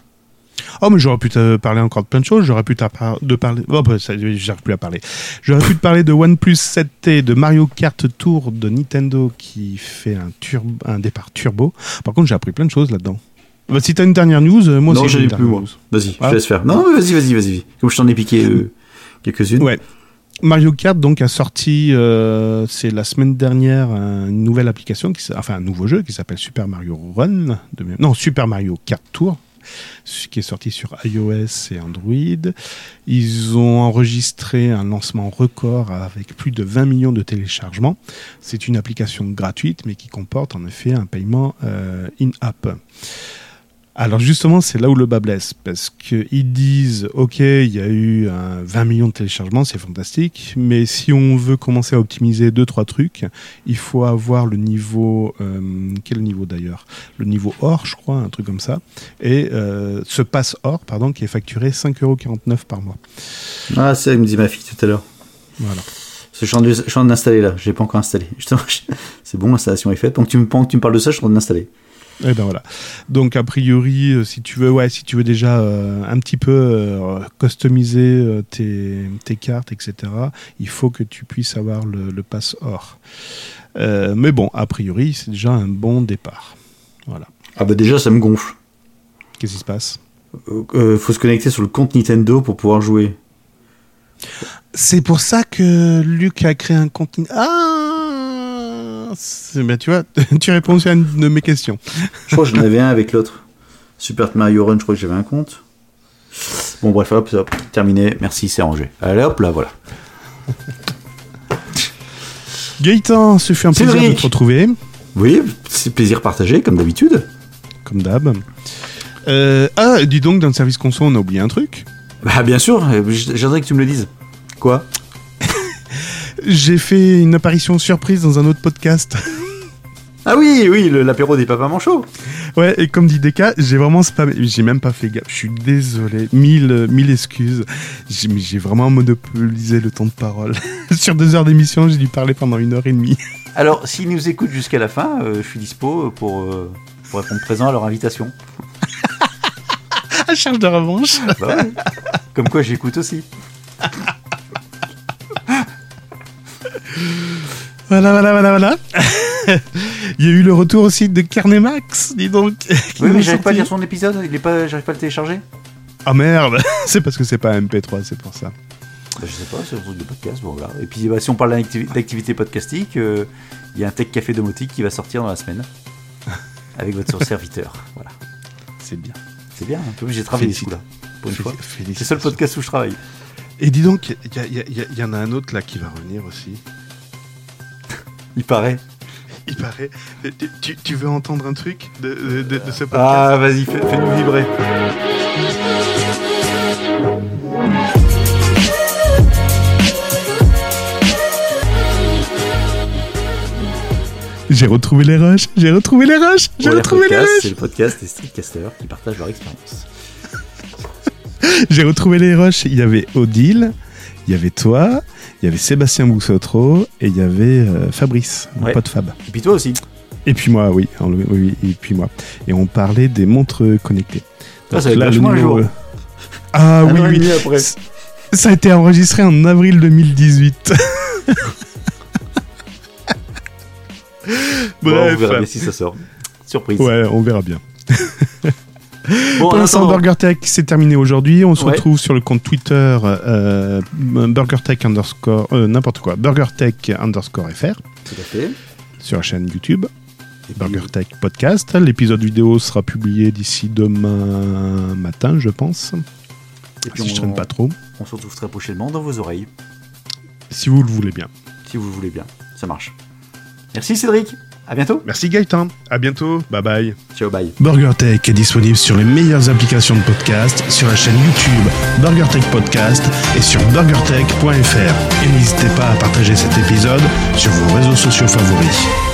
Oh, mais j'aurais pu te parler encore de plein de choses. J'aurais pu te par- de parler. Oh, bah, ça, j'arrive plus à parler. J'aurais pu te parler de OnePlus 7T, de Mario Kart Tour de Nintendo qui fait un départ turbo. Par contre, j'ai appris plein de choses là-dedans. Bah, si t'as une dernière news, euh, moi non, aussi j'ai j'en ai plus, moi. Vas-y, Ah. je te laisse faire. Non, non, mais vas-y, vas-y, vas-y. Comme je t'en ai piqué euh, quelques-unes. Ouais. Mario Kart donc a sorti, euh, c'est la semaine dernière, un- une nouvelle application, qui, enfin un nouveau jeu qui s'appelle Super Mario Run, de non Super Mario Kart Tour, qui est sorti sur iOS et Android. Ils ont enregistré un lancement record avec plus de 20 millions de téléchargements. C'est une application gratuite mais qui comporte en effet un paiement euh, in-app. Alors justement, c'est là où le bas blesse, parce qu'ils disent, ok, il y a eu un 20 millions de téléchargements, c'est fantastique, mais si on veut commencer à optimiser deux trois trucs, il faut avoir le niveau, euh, quel niveau d'ailleurs? Le niveau or, je crois, un truc comme ça, et euh, ce passe or, pardon, qui est facturé 5,49€ par mois. Ah, c'est, me dit ma fille tout à l'heure. Voilà. Je suis en train d'installer là, je l'ai pas encore installé. C'est bon, l'installation est faite. Donc tu me, pendant que tu me parles de ça, je suis en train d'installer. Et ben voilà. Donc a priori, euh, si tu veux, ouais, si tu veux déjà euh, un petit peu euh, customiser euh, tes, tes cartes, etc., il faut que tu puisses avoir le, le pass or. Euh, mais bon, a priori, c'est déjà un bon départ. Voilà. Ah bah déjà, ça me gonfle. Qu'est-ce qui se passe? Euh, euh, faut se connecter sur le compte Nintendo pour pouvoir jouer. C'est pour ça que Luc a créé un compte. Ah c'est- ben, tu vois, tu réponds à une de mes questions. Je crois que j'en avais un avec l'autre. Super Mario Run, je crois que j'avais un compte. Bon, bref, hop, hop, terminé. Merci, c'est rangé. Allez, hop, là, voilà. Gaëtan, ce fut un plaisir de te retrouver. Oui, c'est plaisir partagé, comme d'habitude. comme d'hab. Euh, ah, dis donc, dans le service conso, on a oublié un truc. Bah, bien sûr, j'aimerais que tu me le dises. Quoi? J'ai fait une apparition surprise dans un autre podcast. Ah oui, oui, le- l'apéro des papas manchots. ouais, et comme dit Deka, j'ai vraiment spammé. J'ai même pas fait gaffe. Je suis désolé. Mille, euh, mille excuses. J'ai vraiment monopolisé le temps de parole. Sur deux heures d'émission, j'ai dû parler pendant une heure et demie. Alors, s'ils nous écoutent jusqu'à la fin, euh, je suis dispo pour, euh, pour répondre présent à leur invitation. À charge de revanche. Bah ouais. Comme quoi, j'écoute aussi. Voilà, voilà, voilà, voilà. Il y a eu le retour aussi de Carnet Max, dis donc. Oui, mais a j'arrive pas à lire son épisode, il est pas, j'arrive pas à le télécharger. Ah merde, c'est parce que c'est pas un MP3, c'est pour ça. Bah, je sais pas, c'est un truc de podcast, bon voilà. Et puis bah, si on parle d'activi- d'activité podcastique, euh, il y a un Tech Café domotique qui va sortir dans la semaine. Avec votre serviteur. Voilà. C'est bien. C'est bien, un peu, j'ai travaillé ce Félicite- coup-là. Pour une fois. C'est le seul podcast où je travaille. Et dis donc, il y en a un autre là qui va revenir aussi. Il paraît. Il paraît. Tu, tu- tu veux entendre un truc de, de, de- de ce podcast Ah, vas-y, fais- fais-nous vibrer. J'ai retrouvé les rushs, j'ai retrouvé les rushs, j'ai retrouvé les Podcast, C'est rushs, le podcast des streetcasters qui partagent leur expérience. j'ai retrouvé les rushs. Il y avait Odile, il y avait toi, il y avait Sébastien Boussotro et il y avait euh, Fabrice, mon Ouais. pote Fab. Et puis toi aussi. Et puis moi, oui, oui, oui, et puis moi. Et on parlait des montres connectées. Ah, ça Donc être là, le jour. euh, Ah Un oui, oui. demi après. Ça a été enregistré en avril 2018. Bon, Bref. on verra bien si ça sort. Surprise. ouais, on verra bien. Bon, Pour l'instant, Burger Tech, c'est terminé aujourd'hui. On se Ouais. retrouve sur le compte Twitter euh, BurgerTech underscore, euh, n'importe quoi, BurgerTech underscore FR, Tout à fait. sur la chaîne YouTube, Et puis, BurgerTech Podcast. L'épisode vidéo sera publié d'ici demain matin, je pense, et puis si je on, traîne pas trop, on se retrouve très prochainement dans vos oreilles, si vous le voulez bien. si vous le voulez bien. Ça marche. Merci Cédric. À bientôt. Merci Gaëtan, à bientôt, bye bye. Ciao, bye. BurgerTech est disponible sur les meilleures applications de podcast, sur la chaîne YouTube BurgerTech Podcast et sur burgertech.fr. Et n'hésitez pas à partager cet épisode sur vos réseaux sociaux favoris.